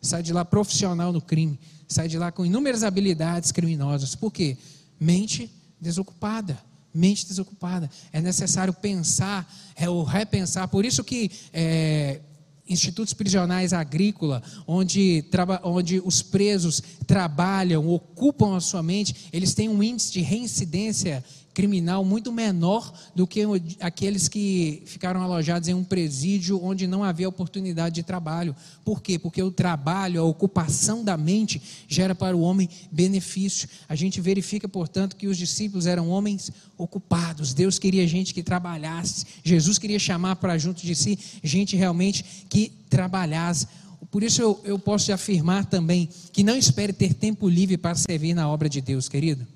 Sai de lá profissional no crime, sai de lá com inúmeras habilidades criminosas. Por quê? Mente desocupada. Mente desocupada. É necessário pensar, é o repensar. Por isso que é, institutos prisionais agrícola, onde, onde os presos trabalham, ocupam a sua mente, eles têm um índice de reincidência criminal muito menor do que aqueles que ficaram alojados em um presídio onde não havia oportunidade de trabalho. Por quê? Porque o trabalho, a ocupação da mente, gera para o homem benefício. A gente verifica, portanto, que os discípulos eram homens ocupados. Deus queria gente que trabalhasse. Jesus queria chamar para junto de si gente realmente que trabalhasse. Por isso eu, eu posso afirmar também que não espere ter tempo livre para servir na obra de Deus, querido.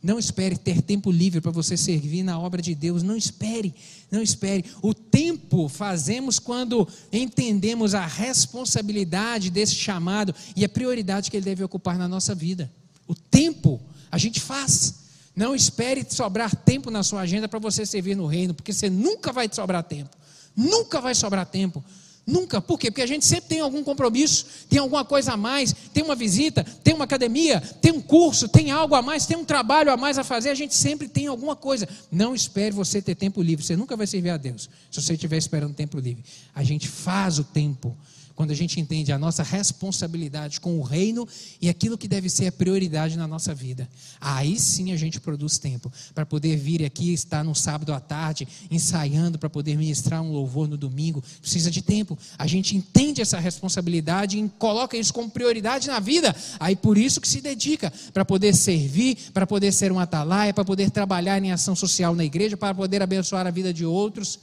Não espere ter tempo livre para você servir na obra de Deus. Não espere, não espere. O tempo fazemos quando entendemos a responsabilidade desse chamado e a prioridade que ele deve ocupar na nossa vida. O tempo a gente faz. Não espere sobrar tempo na sua agenda para você servir no reino, porque você nunca vai sobrar tempo. Nunca vai sobrar tempo. Nunca. Por quê? Porque a gente sempre tem algum compromisso, tem alguma coisa a mais, tem uma visita, tem uma academia, tem um curso, tem algo a mais, tem um trabalho a mais a fazer. A gente sempre tem alguma coisa. Não espere você ter tempo livre. Você nunca vai servir a Deus se você estiver esperando tempo livre. A gente faz o tempo quando a gente entende a nossa responsabilidade com o reino e aquilo que deve ser a prioridade na nossa vida. Aí sim a gente produz tempo para poder vir aqui, estar no sábado à tarde, ensaiando para poder ministrar um louvor no domingo. Precisa de tempo. A gente entende essa responsabilidade e coloca isso como prioridade na vida. Aí por isso que se dedica para poder servir, para poder ser um atalaia, para poder trabalhar em ação social na igreja, para poder abençoar a vida de outros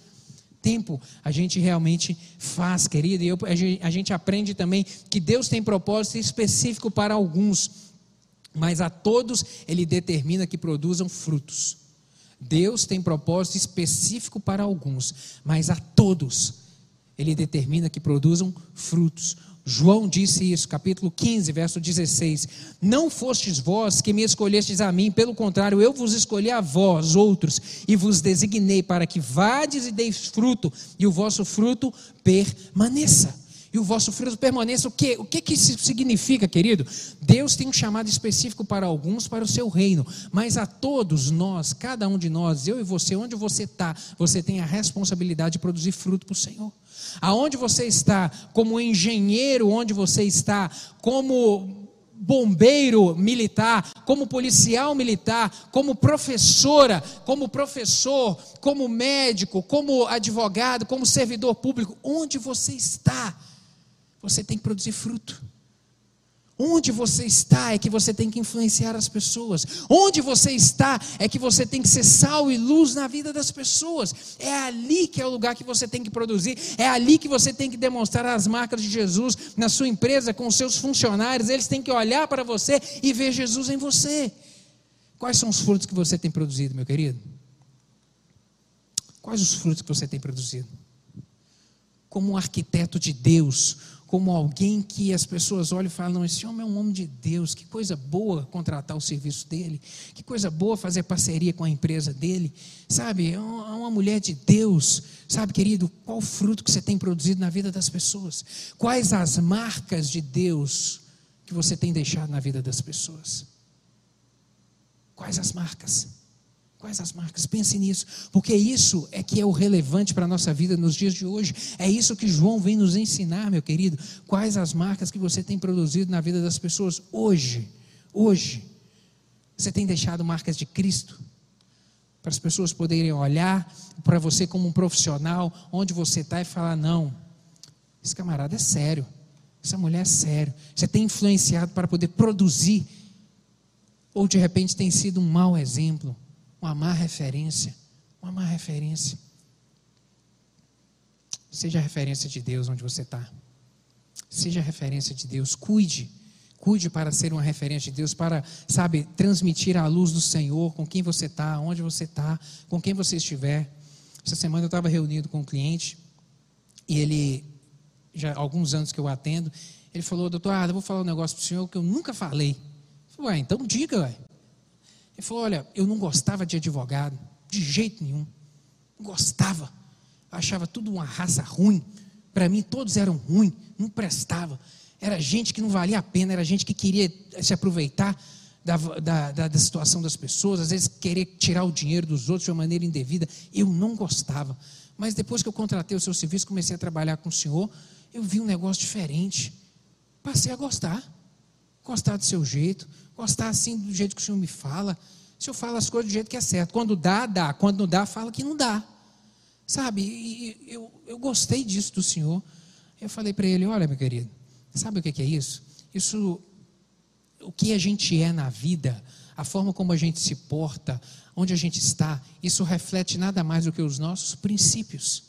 tempo a gente realmente faz, querido. E eu, a gente aprende também que Deus tem propósito específico para alguns, mas a todos Ele determina que produzam frutos. Deus tem propósito específico para alguns, mas a todos Ele determina que produzam frutos. João disse isso, capítulo 15, verso 16: Não fostes vós que me escolhestes a mim, pelo contrário, eu vos escolhi a vós, outros, e vos designei para que vades e deis fruto, e o vosso fruto permaneça. E o vosso fruto permaneça. O que, o que, que isso significa, querido? Deus tem um chamado específico para alguns, para o seu reino, mas a todos nós, cada um de nós, eu e você, onde você está, você tem a responsabilidade de produzir fruto para o Senhor aonde você está, como engenheiro, onde você está, como bombeiro militar, como policial militar, como professora, como professor, como médico, como advogado, como servidor público, onde você está, você tem que produzir fruto. Onde você está é que você tem que influenciar as pessoas. Onde você está é que você tem que ser sal e luz na vida das pessoas. É ali que é o lugar que você tem que produzir. É ali que você tem que demonstrar as marcas de Jesus na sua empresa, com os seus funcionários. Eles têm que olhar para você e ver Jesus em você. Quais são os frutos que você tem produzido, meu querido? Quais os frutos que você tem produzido? Como um arquiteto de Deus, como alguém que as pessoas olham e falam: não, esse homem é um homem de Deus, que coisa boa contratar o serviço dele, que coisa boa fazer parceria com a empresa dele, sabe? É uma mulher de Deus, sabe, querido? Qual fruto que você tem produzido na vida das pessoas? Quais as marcas de Deus que você tem deixado na vida das pessoas? Quais as marcas? Quais as marcas? Pense nisso, porque isso é que é o relevante para a nossa vida nos dias de hoje. É isso que João vem nos ensinar, meu querido. Quais as marcas que você tem produzido na vida das pessoas hoje? Hoje. Você tem deixado marcas de Cristo? Para as pessoas poderem olhar para você como um profissional, onde você está e falar: não, esse camarada é sério, essa mulher é sério. Você tem influenciado para poder produzir, ou de repente tem sido um mau exemplo uma má referência. Uma má referência. Seja a referência de Deus onde você está. Seja a referência de Deus. Cuide. Cuide para ser uma referência de Deus, para, sabe, transmitir a luz do Senhor com quem você está, onde você está, com quem você estiver. Essa semana eu estava reunido com um cliente e ele, já há alguns anos que eu atendo, ele falou, doutor, ah, eu vou falar um negócio para o senhor que eu nunca falei. Eu falei, ué, então diga, ué. Ele falou, olha, eu não gostava de advogado, de jeito nenhum. Não gostava. Achava tudo uma raça ruim. Para mim, todos eram ruins, não prestava. Era gente que não valia a pena, era gente que queria se aproveitar da, da, da, da situação das pessoas, às vezes querer tirar o dinheiro dos outros de uma maneira indevida. Eu não gostava. Mas depois que eu contratei o seu serviço, comecei a trabalhar com o senhor, eu vi um negócio diferente. Passei a gostar. Gostar do seu jeito, gostar assim do jeito que o senhor me fala. O senhor fala as coisas do jeito que é certo. Quando dá, dá. Quando não dá, fala que não dá. Sabe, e eu, eu gostei disso do senhor. Eu falei para ele: olha, meu querido, sabe o que é isso? Isso, o que a gente é na vida, a forma como a gente se porta, onde a gente está, isso reflete nada mais do que os nossos princípios.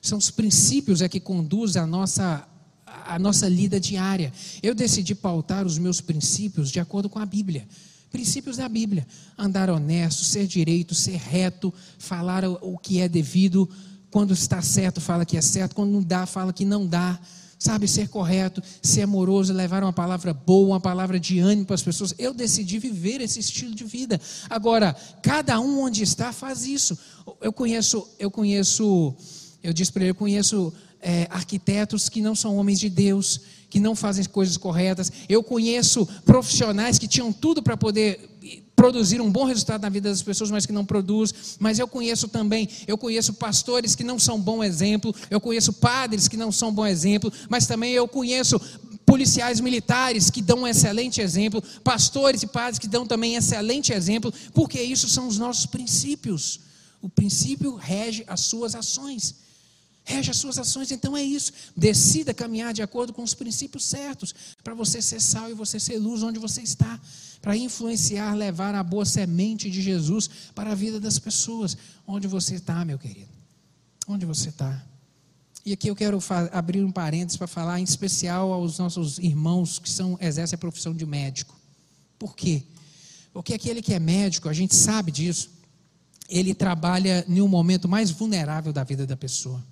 São os princípios é que conduzem a nossa a nossa lida diária. Eu decidi pautar os meus princípios de acordo com a Bíblia. Princípios da Bíblia: andar honesto, ser direito, ser reto, falar o que é devido. Quando está certo, fala que é certo. Quando não dá, fala que não dá. Sabe, ser correto, ser amoroso, levar uma palavra boa, uma palavra de ânimo para as pessoas. Eu decidi viver esse estilo de vida. Agora, cada um onde está faz isso. Eu conheço, eu conheço, eu disse para ele, eu conheço é, arquitetos que não são homens de Deus, que não fazem coisas corretas. Eu conheço profissionais que tinham tudo para poder produzir um bom resultado na vida das pessoas, mas que não produz. Mas eu conheço também, eu conheço pastores que não são bom exemplo, eu conheço padres que não são bom exemplo, mas também eu conheço policiais militares que dão um excelente exemplo, pastores e padres que dão também excelente exemplo, porque isso são os nossos princípios. O princípio rege as suas ações rege as suas ações. Então é isso. Decida caminhar de acordo com os princípios certos, para você ser sal e você ser luz onde você está, para influenciar, levar a boa semente de Jesus para a vida das pessoas. Onde você está, meu querido? Onde você está? E aqui eu quero abrir um parênteses para falar em especial aos nossos irmãos que são exercem a profissão de médico. Por quê? Porque aquele que é médico, a gente sabe disso, ele trabalha em um momento mais vulnerável da vida da pessoa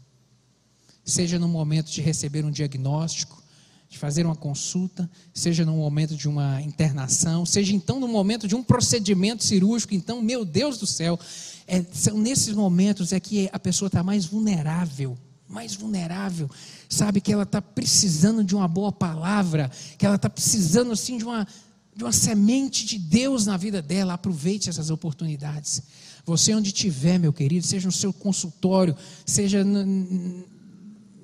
seja no momento de receber um diagnóstico, de fazer uma consulta, seja no momento de uma internação, seja então no momento de um procedimento cirúrgico. Então, meu Deus do céu, é, são nesses momentos é que a pessoa está mais vulnerável, mais vulnerável, sabe que ela está precisando de uma boa palavra, que ela está precisando assim de uma de uma semente de Deus na vida dela. Aproveite essas oportunidades. Você onde estiver, meu querido, seja no seu consultório, seja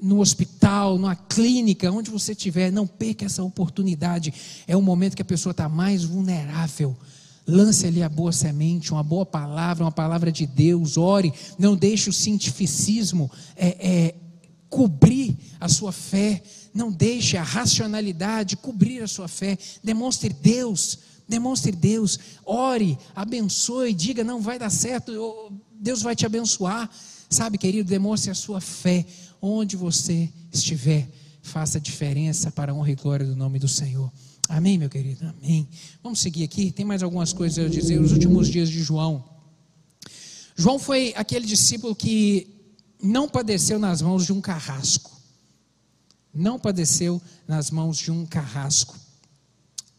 no hospital, numa clínica, onde você estiver, não perca essa oportunidade. É o momento que a pessoa está mais vulnerável. Lance ali a boa semente, uma boa palavra, uma palavra de Deus, ore, não deixe o cientificismo é, é, cobrir a sua fé, não deixe a racionalidade cobrir a sua fé, demonstre Deus, demonstre Deus, ore, abençoe, diga, não vai dar certo, Deus vai te abençoar, sabe querido, demonstre a sua fé, onde você estiver, faça diferença para a honra e glória do nome do Senhor. Amém, meu querido? Amém. Vamos seguir aqui, tem mais algumas coisas a dizer. Os últimos dias de João. João foi aquele discípulo que não padeceu nas mãos de um carrasco. Não padeceu nas mãos de um carrasco.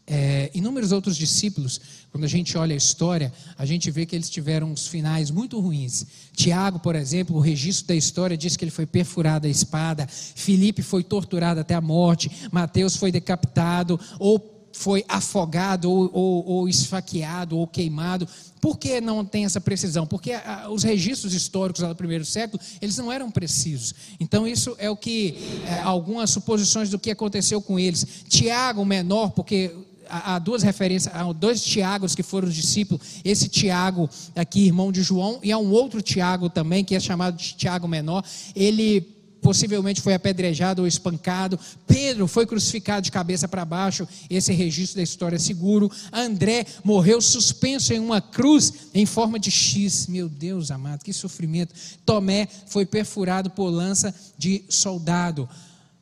É, inúmeros outros discípulos, quando a gente olha a história, a gente vê que eles tiveram uns finais muito ruins. Tiago, por exemplo, o registro da história diz que ele foi perfurado a espada, Filipe foi torturado até a morte, Mateus foi decapitado, ou foi afogado, ou, ou, ou esfaqueado, ou queimado. Por que não tem essa precisão? Porque a, os registros históricos do primeiro século, eles não eram precisos. Então, isso é o que, é, algumas suposições do que aconteceu com eles. Tiago, menor, porque há duas referências, há dois Tiagos que foram discípulos. Esse Tiago aqui, irmão de João, e há um outro Tiago também, que é chamado de Tiago Menor. Ele possivelmente foi apedrejado ou espancado. Pedro foi crucificado de cabeça para baixo. Esse registro da história é seguro. André morreu suspenso em uma cruz em forma de X. Meu Deus amado, que sofrimento. Tomé foi perfurado por lança de soldado.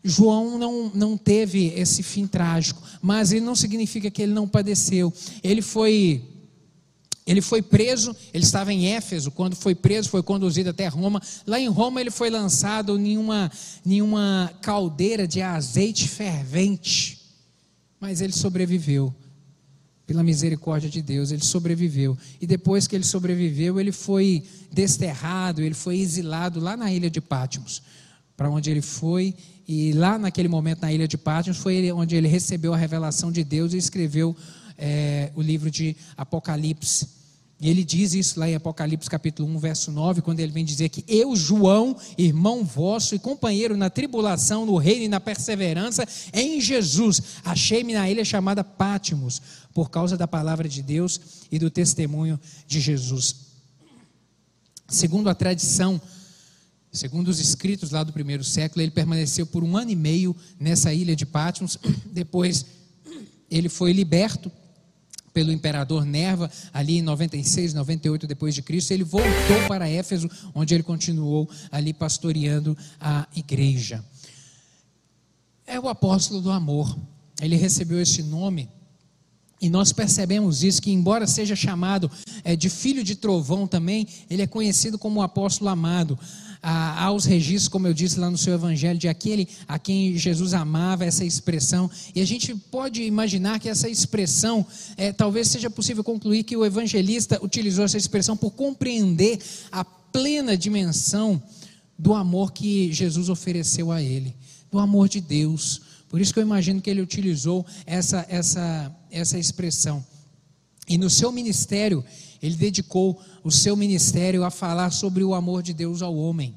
João não, não teve esse fim trágico, mas ele não significa que ele não padeceu. Ele foi ele foi preso, ele estava em Éfeso, quando foi preso, foi conduzido até Roma. Lá em Roma ele foi lançado em uma, em uma caldeira de azeite fervente. Mas ele sobreviveu. Pela misericórdia de Deus, ele sobreviveu. E depois que ele sobreviveu, ele foi desterrado, ele foi exilado lá na ilha de Patmos. Para onde ele foi, e lá naquele momento na ilha de Patmos, foi onde ele recebeu a revelação de Deus e escreveu é, o livro de Apocalipse. E ele diz isso lá em Apocalipse capítulo 1, verso 9, quando ele vem dizer que eu, João, irmão vosso e companheiro na tribulação, no reino e na perseverança em Jesus, achei-me na ilha chamada Pátimos, por causa da palavra de Deus e do testemunho de Jesus. Segundo a tradição, segundo os escritos lá do primeiro século, ele permaneceu por um ano e meio nessa ilha de Pátimos, (clears throat) depois ele foi liberto pelo imperador Nerva, ali em 96, 98 depois de Cristo, ele voltou para Éfeso, onde ele continuou ali pastoreando a igreja. É o apóstolo do amor. Ele recebeu esse nome e nós percebemos isso, que embora seja chamado é, de filho de trovão também, ele é conhecido como o apóstolo amado há os registros, como eu disse lá no seu evangelho, de aquele a quem Jesus amava, essa expressão. E a gente pode imaginar que essa expressão, é, talvez seja possível concluir que o evangelista utilizou essa expressão por compreender a plena dimensão do amor que Jesus ofereceu a ele, do amor de Deus. Por isso que eu imagino que ele utilizou essa, essa, essa expressão. E no seu ministério, ele dedicou o seu ministério a falar sobre o amor de Deus ao homem.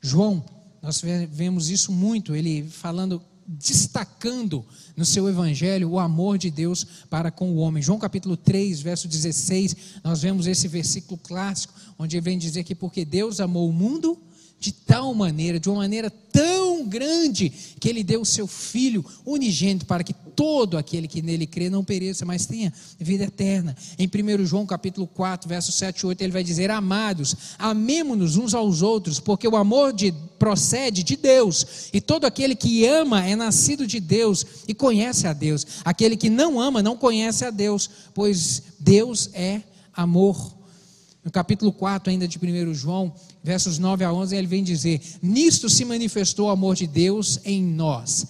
João, nós vemos isso muito, ele falando, destacando no seu evangelho o amor de Deus para com o homem. João capítulo 3, verso 16, nós vemos esse versículo clássico, onde ele vem dizer que porque Deus amou o mundo de tal maneira, de uma maneira tão grande, que ele deu o seu Filho unigênito para que todo aquele que nele crê não pereça, mas tenha vida eterna. Em 1 João capítulo 4, versos 7 e 8, ele vai dizer: Amados, amemo-nos uns aos outros, porque o amor de, procede de Deus, e todo aquele que ama é nascido de Deus e conhece a Deus. Aquele que não ama não conhece a Deus, pois Deus é amor. No capítulo 4 ainda de 1 João, versos 9 a 11, ele vem dizer: Nisto se manifestou o amor de Deus em nós,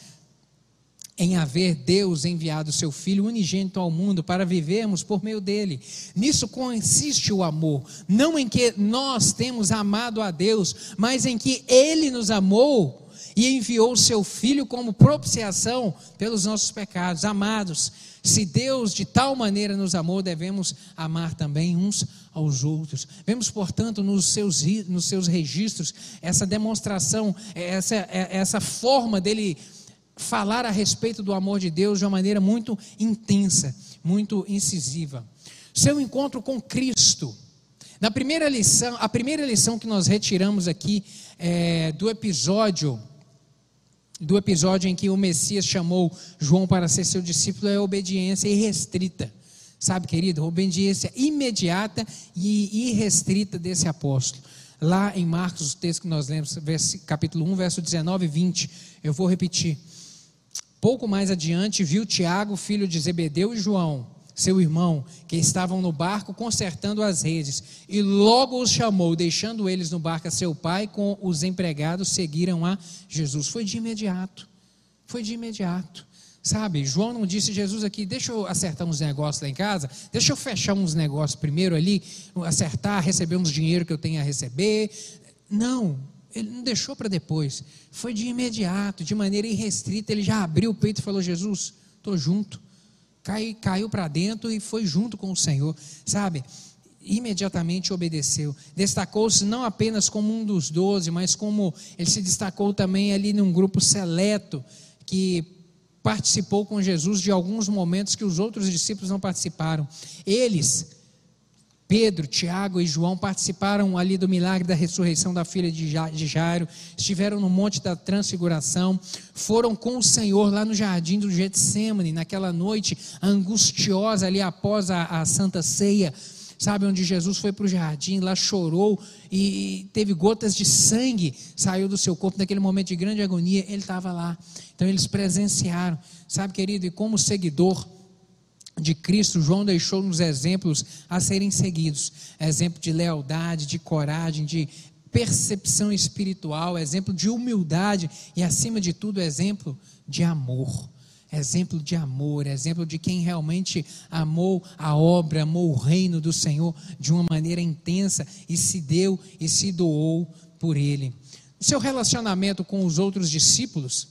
em haver Deus enviado seu Filho unigênito ao mundo para vivermos por meio dele. Nisso consiste o amor, não em que nós temos amado a Deus, mas em que ele nos amou e enviou seu Filho como propiciação pelos nossos pecados. Amados, se Deus de tal maneira nos amou, devemos amar também uns aos outros. Vemos, portanto, nos seus, nos seus registros essa demonstração, essa, essa forma dele falar a respeito do amor de Deus de uma maneira muito intensa, muito incisiva. Seu encontro com Cristo. Na primeira lição, a primeira lição que nós retiramos aqui é, do episódio do episódio em que o Messias chamou João para ser seu discípulo é obediência irrestrita. Sabe, querido, obediência imediata e irrestrita desse apóstolo. Lá em Marcos, o texto que nós lemos, capítulo 1, verso 19 e 20, eu vou repetir. Pouco mais adiante, viu Tiago, filho de Zebedeu e João, seu irmão, que estavam no barco consertando as redes, e logo os chamou, deixando eles no barco a seu pai, com os empregados seguiram a Jesus. Foi de imediato, foi de imediato. Sabe, João não disse, Jesus aqui, deixa eu acertar uns negócios lá em casa, deixa eu fechar uns negócios primeiro ali, acertar, receber uns dinheiro que eu tenho a receber. Não, ele não deixou para depois, foi de imediato, de maneira irrestrita, ele já abriu o peito e falou: Jesus, estou junto cai, caiu para dentro e foi junto com o Senhor, sabe? Imediatamente obedeceu. Destacou-se não apenas como um dos doze, mas como ele se destacou também ali num grupo seleto que participou com Jesus de alguns momentos que os outros discípulos não participaram. Eles Pedro, Tiago e João participaram ali do milagre da ressurreição da filha de Jairo, estiveram no Monte da Transfiguração, foram com o Senhor lá no jardim do Getsemane, naquela noite angustiosa ali após a, a Santa Ceia, sabe, onde Jesus foi para o jardim, lá chorou e teve gotas de sangue, saiu do seu corpo naquele momento de grande agonia, ele estava lá. Então eles presenciaram, sabe, querido, e como seguidor de Cristo, João deixou nos exemplos a serem seguidos exemplo de lealdade, de coragem, de percepção espiritual, exemplo de humildade e, acima de tudo, exemplo de amor exemplo de amor, exemplo de quem realmente amou a obra, amou o reino do Senhor de uma maneira intensa e se deu e se doou por ele. O seu relacionamento com os outros discípulos,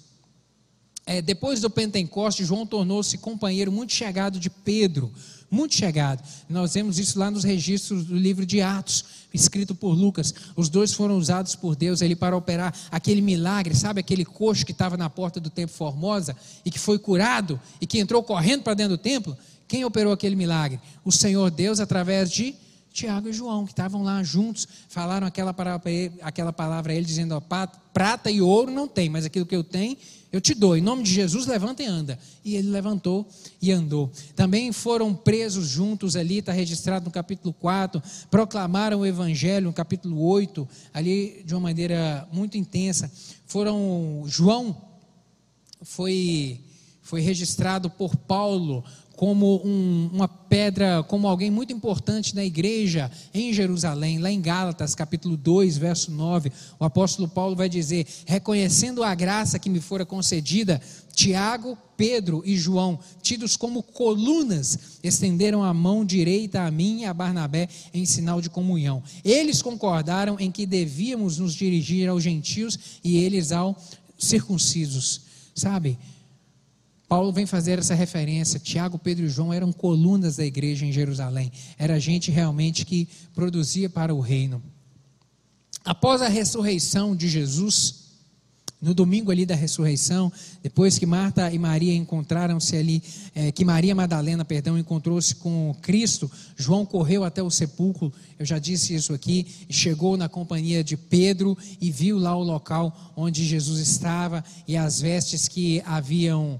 é, depois do Pentecoste, João tornou-se companheiro muito chegado de Pedro, muito chegado. Nós vemos isso lá nos registros do livro de Atos, escrito por Lucas. Os dois foram usados por Deus ali para operar aquele milagre, sabe aquele coxo que estava na porta do templo Formosa e que foi curado e que entrou correndo para dentro do templo? Quem operou aquele milagre? O Senhor Deus através de Tiago e João, que estavam lá juntos, falaram aquela palavra, aquela palavra a ele, dizendo: ó, prata e ouro não tem, mas aquilo que eu tenho, eu te dou. Em nome de Jesus, levanta e anda. E ele levantou e andou. Também foram presos juntos ali, está registrado no capítulo 4, proclamaram o evangelho no capítulo 8, ali de uma maneira muito intensa. Foram, João foi, foi registrado por Paulo como um, uma pedra, como alguém muito importante na igreja em Jerusalém, lá em Gálatas, capítulo 2, verso 9, o apóstolo Paulo vai dizer: reconhecendo a graça que me fora concedida, Tiago, Pedro e João, tidos como colunas, estenderam a mão direita a mim e a Barnabé em sinal de comunhão. Eles concordaram em que devíamos nos dirigir aos gentios e eles aos circuncisos. Sabe? Paulo vem fazer essa referência. Tiago, Pedro e João eram colunas da igreja em Jerusalém. Era gente realmente que produzia para o reino. Após a ressurreição de Jesus, no domingo ali da ressurreição, depois que Marta e Maria encontraram-se ali, é, que Maria Madalena, perdão, encontrou-se com Cristo, João correu até o sepulcro, eu já disse isso aqui, chegou na companhia de Pedro e viu lá o local onde Jesus estava e as vestes que haviam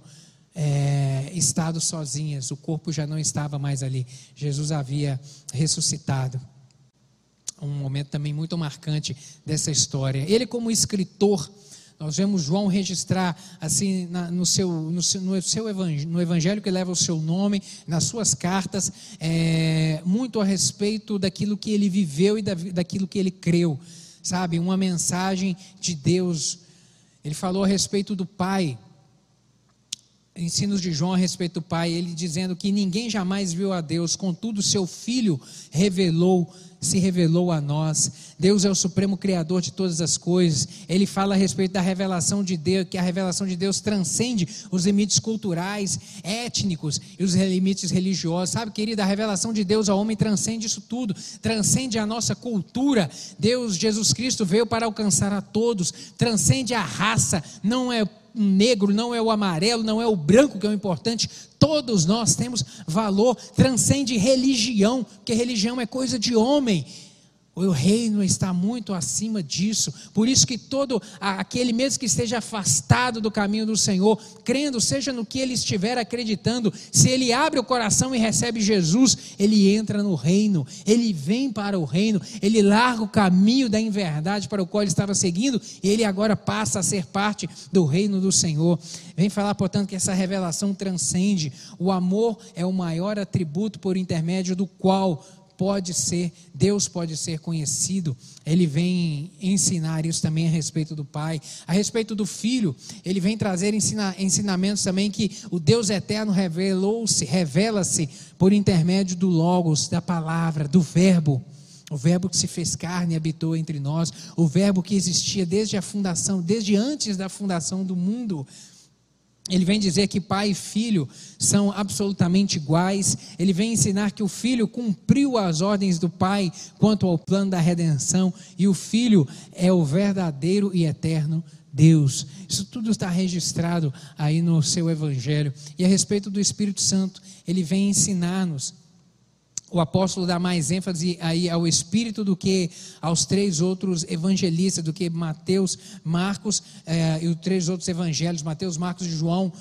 é, estado sozinhas, o corpo já não estava mais ali. Jesus havia ressuscitado. Um momento também muito marcante dessa história. Ele, como escritor, nós vemos João registrar assim na, no, seu, no, seu, no, seu evangelho, no evangelho que leva o seu nome, nas suas cartas, é, muito a respeito daquilo que ele viveu e da, daquilo que ele creu, sabe? Uma mensagem de Deus. Ele falou a respeito do Pai, ensinos de João a respeito do Pai, ele dizendo que ninguém jamais viu a Deus, contudo, seu Filho revelou, se revelou a nós. Deus é o supremo criador de todas as coisas. Ele fala a respeito da revelação de Deus, que a revelação de Deus transcende os limites culturais, étnicos e os limites religiosos. Sabe, querida, a revelação de Deus ao homem transcende isso tudo, transcende a nossa cultura. Deus, Jesus Cristo, veio para alcançar a todos, transcende a raça, não é negro, não é o amarelo, não é o branco que é o importante. Todos nós temos valor, transcende religião, porque religião é coisa de homem. O reino está muito acima disso. Por isso que todo aquele mesmo que esteja afastado do caminho do Senhor, crendo, seja no que ele estiver acreditando, se ele abre o coração e recebe Jesus, ele entra no reino, ele vem para o reino, ele larga o caminho da inverdade para o qual ele estava seguindo e ele agora passa a ser parte do reino do Senhor. Vem falar, portanto, que essa revelação transcende. O amor é o maior atributo por intermédio do qual pode ser, Deus pode ser conhecido. Ele vem ensinar isso também a respeito do Pai. A respeito do Filho, ele vem trazer ensina, ensinamentos também que o Deus eterno revelou-se, revela-se por intermédio do Logos, da palavra, do Verbo. O Verbo que se fez carne e habitou entre nós, o Verbo que existia desde a fundação, desde antes da fundação do mundo ele vem dizer que pai e filho são absolutamente iguais. Ele vem ensinar que o filho cumpriu as ordens do pai quanto ao plano da redenção. E o filho é o verdadeiro e eterno Deus. Isso tudo está registrado aí no seu evangelho. E a respeito do Espírito Santo, ele vem ensinar-nos o apóstolo dá mais ênfase aí ao Espírito do que aos três outros evangelistas, do que Mateus, Marcos eh, e os três outros evangelhos, Mateus, Marcos e João.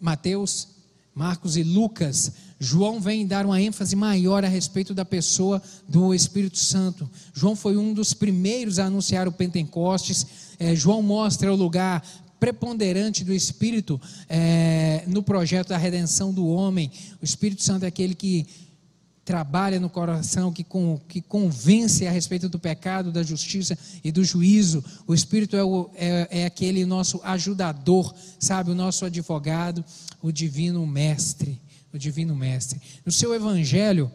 Mateus Marcos e Lucas, João vem dar uma ênfase maior a respeito da pessoa do Espírito Santo. João foi um dos primeiros a anunciar o Pentecostes. É, João mostra o lugar preponderante do Espírito é, no projeto da redenção do homem. O Espírito Santo é aquele que trabalha no coração, que, com, que convence a respeito do pecado, da justiça e do juízo. O Espírito é, o, é, é aquele nosso ajudador, sabe? O nosso advogado, o divino mestre. O divino mestre. No seu evangelho,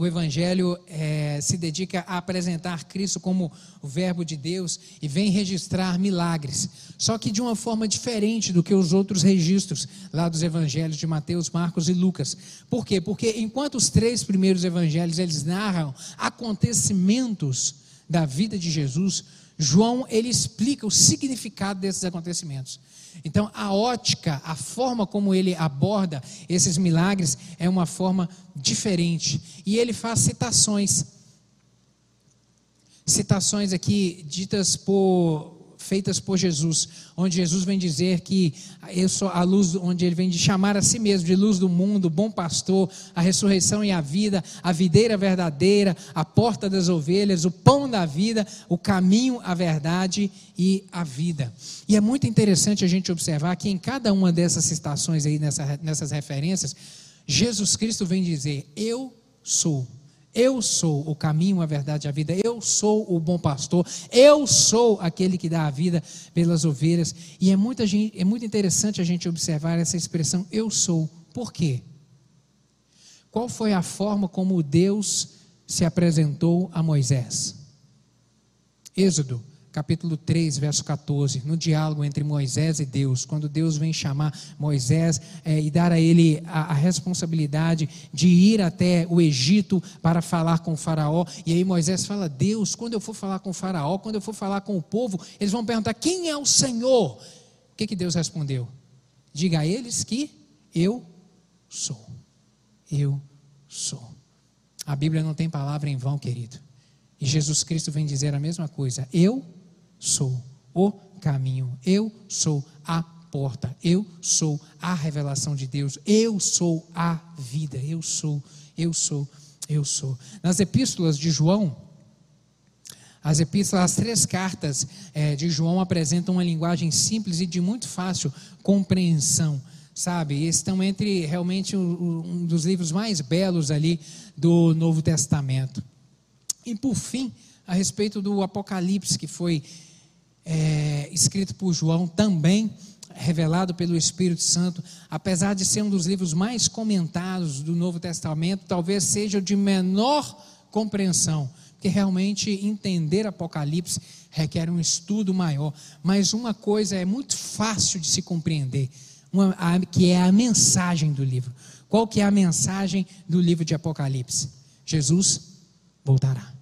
o Evangelho é, se dedica a apresentar Cristo como o Verbo de Deus e vem registrar milagres, só que de uma forma diferente do que os outros registros lá dos Evangelhos de Mateus, Marcos e Lucas. Por quê? Porque enquanto os três primeiros Evangelhos eles narram acontecimentos da vida de Jesus, João ele explica o significado desses acontecimentos. Então, a ótica, a forma como ele aborda esses milagres é uma forma diferente. E ele faz citações. Citações aqui ditas por feitas por Jesus, onde Jesus vem dizer que eu sou a luz, onde ele vem de chamar a si mesmo de luz do mundo, bom pastor, a ressurreição e a vida, a videira verdadeira, a porta das ovelhas, o pão da vida, o caminho, a verdade e a vida. E é muito interessante a gente observar que em cada uma dessas citações aí, nessa, nessas referências, Jesus Cristo vem dizer: Eu sou eu sou o caminho, a verdade e a vida. Eu sou o bom pastor. Eu sou aquele que dá a vida pelas ovelhas. E é, muita gente, é muito interessante a gente observar essa expressão eu sou. Por quê? Qual foi a forma como Deus se apresentou a Moisés? Êxodo capítulo 3, verso 14, no diálogo entre Moisés e Deus, quando Deus vem chamar Moisés é, e dar a ele a, a, responsabilidade de ir até o Egito para falar com o Faraó, e aí Moisés fala: Deus, quando eu for falar com o Faraó, quando eu for falar com o povo, eles vão perguntar: quem é o Senhor? O que, que Deus respondeu? Diga a eles que eu sou. Eu sou. A Bíblia não tem palavra em vão, querido. E Jesus Cristo vem dizer a mesma coisa. Eu sou o caminho, eu sou a porta, eu sou a revelação de Deus, eu sou a vida, eu sou, eu sou, eu sou. Nas epístolas de João, as epístolas, as três cartas é, de João apresentam uma linguagem simples e de muito fácil compreensão, sabe? Estão entre realmente um dos livros mais belos ali do Novo Testamento. E por fim, a respeito do Apocalipse, que foi é, escrito por João, também revelado pelo Espírito Santo, apesar de ser um dos livros mais comentados do Novo Testamento, talvez seja de menor compreensão, porque realmente entender Apocalipse requer um estudo maior. Mas uma coisa é muito fácil de se compreender, uma, a, que é a mensagem do livro. Qual que é a mensagem do livro de Apocalipse? Jesus voltará.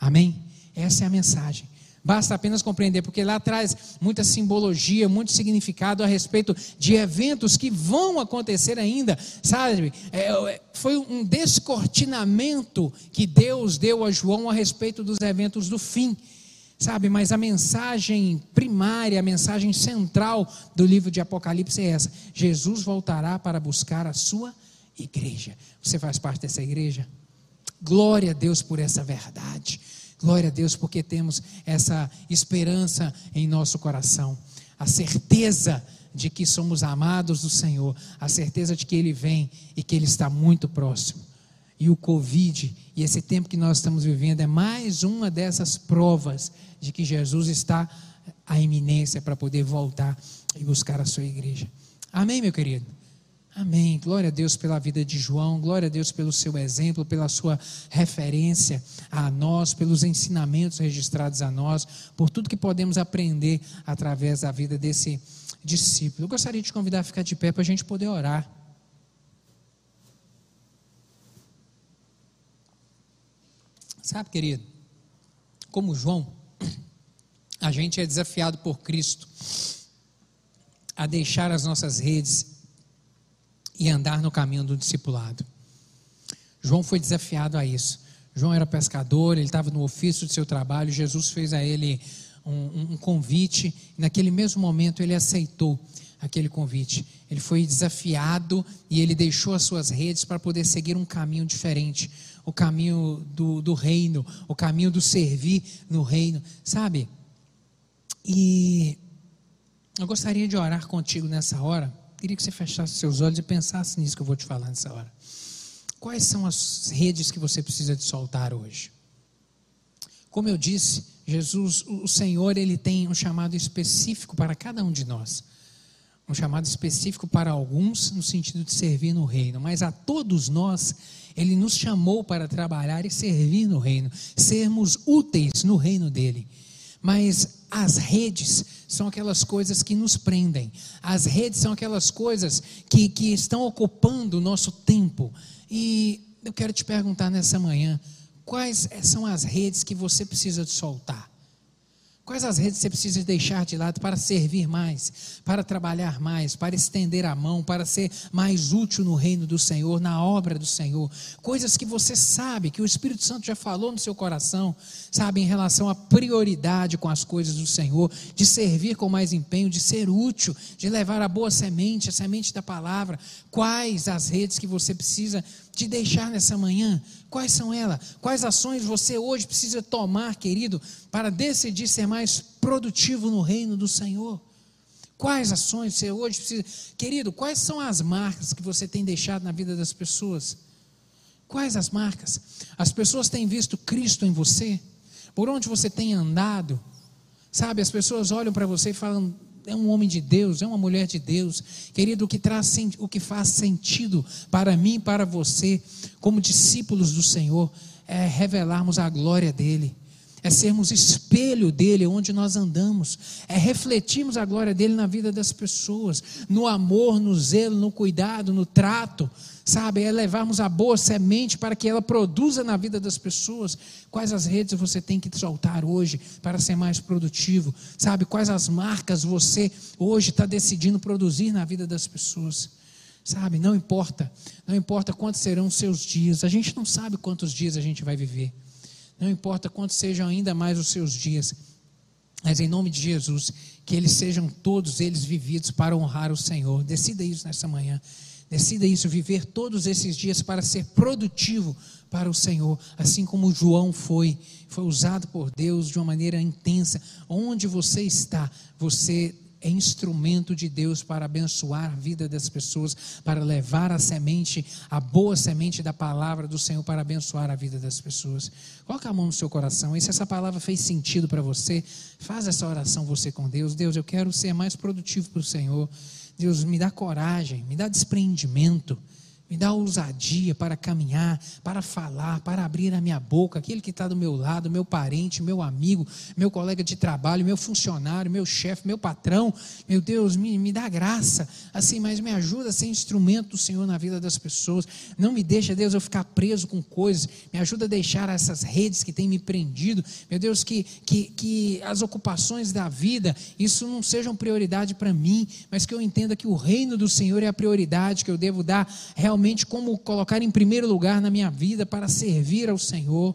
Amém? Essa é a mensagem. Basta apenas compreender, porque lá traz muita simbologia, muito significado a respeito de eventos que vão acontecer ainda, sabe? É, é, foi um descortinamento que Deus deu a João a respeito dos eventos do fim, sabe? Mas a mensagem primária, a mensagem central do livro de Apocalipse é essa: Jesus voltará para buscar a sua igreja. Você faz parte dessa igreja? Glória a Deus por essa verdade. Glória a Deus, porque temos essa esperança em nosso coração, a certeza de que somos amados do Senhor, a certeza de que Ele vem e que Ele está muito próximo. E o Covid e esse tempo que nós estamos vivendo é mais uma dessas provas de que Jesus está à iminência para poder voltar e buscar a sua igreja. Amém, meu querido? Amém. Glória a Deus pela vida de João, glória a Deus pelo seu exemplo, pela sua referência a nós, pelos ensinamentos registrados a nós, por tudo que podemos aprender através da vida desse discípulo. Eu gostaria de te convidar a ficar de pé para a gente poder orar. Sabe, querido, como João, a gente é desafiado por Cristo a deixar as nossas redes e andar no caminho do discipulado. João foi desafiado a isso. João era pescador, ele estava no ofício do seu trabalho. Jesus fez a ele um, um convite. E naquele mesmo momento ele aceitou aquele convite. Ele foi desafiado e ele deixou as suas redes para poder seguir um caminho diferente o caminho do, do reino, o caminho do servir no reino, sabe? E eu gostaria de orar contigo nessa hora. Queria que você fechasse seus olhos e pensasse nisso que eu vou te falar nessa hora. Quais são as redes que você precisa de soltar hoje? Como eu disse, Jesus, o Senhor, ele tem um chamado específico para cada um de nós. Um chamado específico para alguns no sentido de servir no reino, mas a todos nós ele nos chamou para trabalhar e servir no reino, sermos úteis no reino dele. Mas as redes são aquelas coisas que nos prendem, as redes são aquelas coisas que, que estão ocupando o nosso tempo. E eu quero te perguntar nessa manhã: quais são as redes que você precisa soltar? Quais as redes você precisa deixar de lado para servir mais, para trabalhar mais, para estender a mão, para ser mais útil no reino do Senhor, na obra do Senhor? Coisas que você sabe, que o Espírito Santo já falou no seu coração, sabe, em relação à prioridade com as coisas do Senhor, de servir com mais empenho, de ser útil, de levar a boa semente, a semente da palavra. Quais as redes que você precisa de deixar nessa manhã? Quais são elas? Quais ações você hoje precisa tomar, querido, para decidir ser mais produtivo no reino do Senhor? Quais ações você hoje precisa. Querido, quais são as marcas que você tem deixado na vida das pessoas? Quais as marcas? As pessoas têm visto Cristo em você? Por onde você tem andado? Sabe, as pessoas olham para você e falam: é um homem de Deus, é uma mulher de Deus. Querido, o que, traz, o que faz sentido para mim e para você, como discípulos do Senhor, é revelarmos a glória dEle, é sermos espelho dEle onde nós andamos, é refletirmos a glória dEle na vida das pessoas, no amor, no zelo, no cuidado, no trato, sabe? É levarmos a boa semente para que ela produza na vida das pessoas. Quais as redes você tem que soltar hoje para ser mais produtivo, sabe? Quais as marcas você hoje está decidindo produzir na vida das pessoas, sabe? Não importa, não importa quantos serão os seus dias, a gente não sabe quantos dias a gente vai viver, não importa quantos sejam ainda mais os seus dias. Mas em nome de Jesus, que eles sejam todos eles vividos para honrar o Senhor. Decida isso nessa manhã. Decida isso, viver todos esses dias para ser produtivo para o Senhor, assim como João foi, foi usado por Deus de uma maneira intensa. Onde você está, você é instrumento de Deus para abençoar a vida das pessoas, para levar a semente, a boa semente da palavra do Senhor para abençoar a vida das pessoas. Coloca a mão no seu coração e se essa palavra fez sentido para você, faz essa oração você com Deus. Deus, eu quero ser mais produtivo para o Senhor. Deus, me dá coragem, me dá desprendimento me dá ousadia para caminhar, para falar, para abrir a minha boca. Aquele que está do meu lado, meu parente, meu amigo, meu colega de trabalho, meu funcionário, meu chefe, meu patrão. Meu Deus, me, me dá graça, assim, mas me ajuda a ser instrumento do Senhor na vida das pessoas. Não me deixa, Deus, eu ficar preso com coisas. Me ajuda a deixar essas redes que têm me prendido. Meu Deus, que, que, que as ocupações da vida, isso não sejam prioridade para mim, mas que eu entenda que o reino do Senhor é a prioridade, que eu devo dar realmente realmente como colocar em primeiro lugar na minha vida para servir ao Senhor.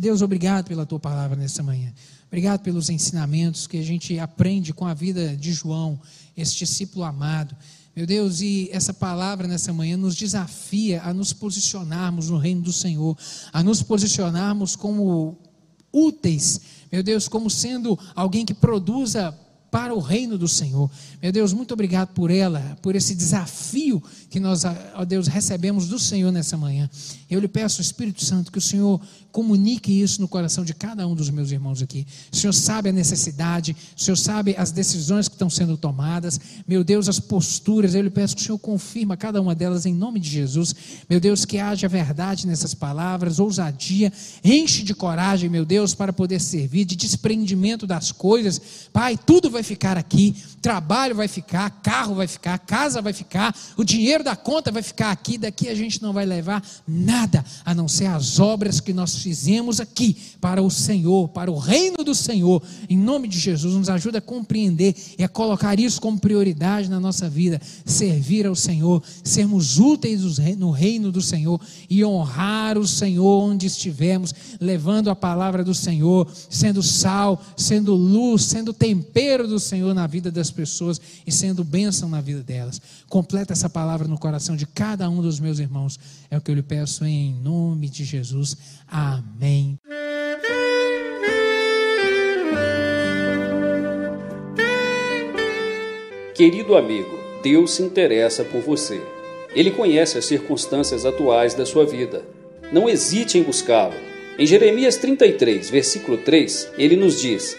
Deus, obrigado pela tua palavra nessa manhã. Obrigado pelos ensinamentos que a gente aprende com a vida de João, esse discípulo amado. Meu Deus, e essa palavra nessa manhã nos desafia a nos posicionarmos no reino do Senhor, a nos posicionarmos como úteis, meu Deus, como sendo alguém que produza para o reino do Senhor. Meu Deus, muito obrigado por ela, por esse desafio que nós, ó Deus, recebemos do Senhor nessa manhã. Eu lhe peço, Espírito Santo, que o Senhor comunique isso no coração de cada um dos meus irmãos aqui. O Senhor sabe a necessidade, o Senhor sabe as decisões que estão sendo tomadas. Meu Deus, as posturas, eu lhe peço que o Senhor confirma cada uma delas em nome de Jesus. Meu Deus, que haja verdade nessas palavras, ousadia, enche de coragem, meu Deus, para poder servir, de desprendimento das coisas. Pai, tudo vai ficar aqui, trabalho vai ficar, carro vai ficar, casa vai ficar, o dinheiro da conta vai ficar aqui, daqui a gente não vai levar nada a não ser as obras que nós fizemos aqui para o Senhor, para o reino do Senhor. Em nome de Jesus, nos ajuda a compreender e a colocar isso como prioridade na nossa vida, servir ao Senhor, sermos úteis no reino do Senhor e honrar o Senhor onde estivermos, levando a palavra do Senhor, sendo sal, sendo luz, sendo tempero do Senhor na vida das pessoas e sendo bênção na vida delas. Completa essa palavra no coração de cada um dos meus irmãos. É o que eu lhe peço em nome de Jesus. Amém. Querido amigo, Deus se interessa por você. Ele conhece as circunstâncias atuais da sua vida. Não hesite em buscá-lo. Em Jeremias 33, versículo 3, ele nos diz: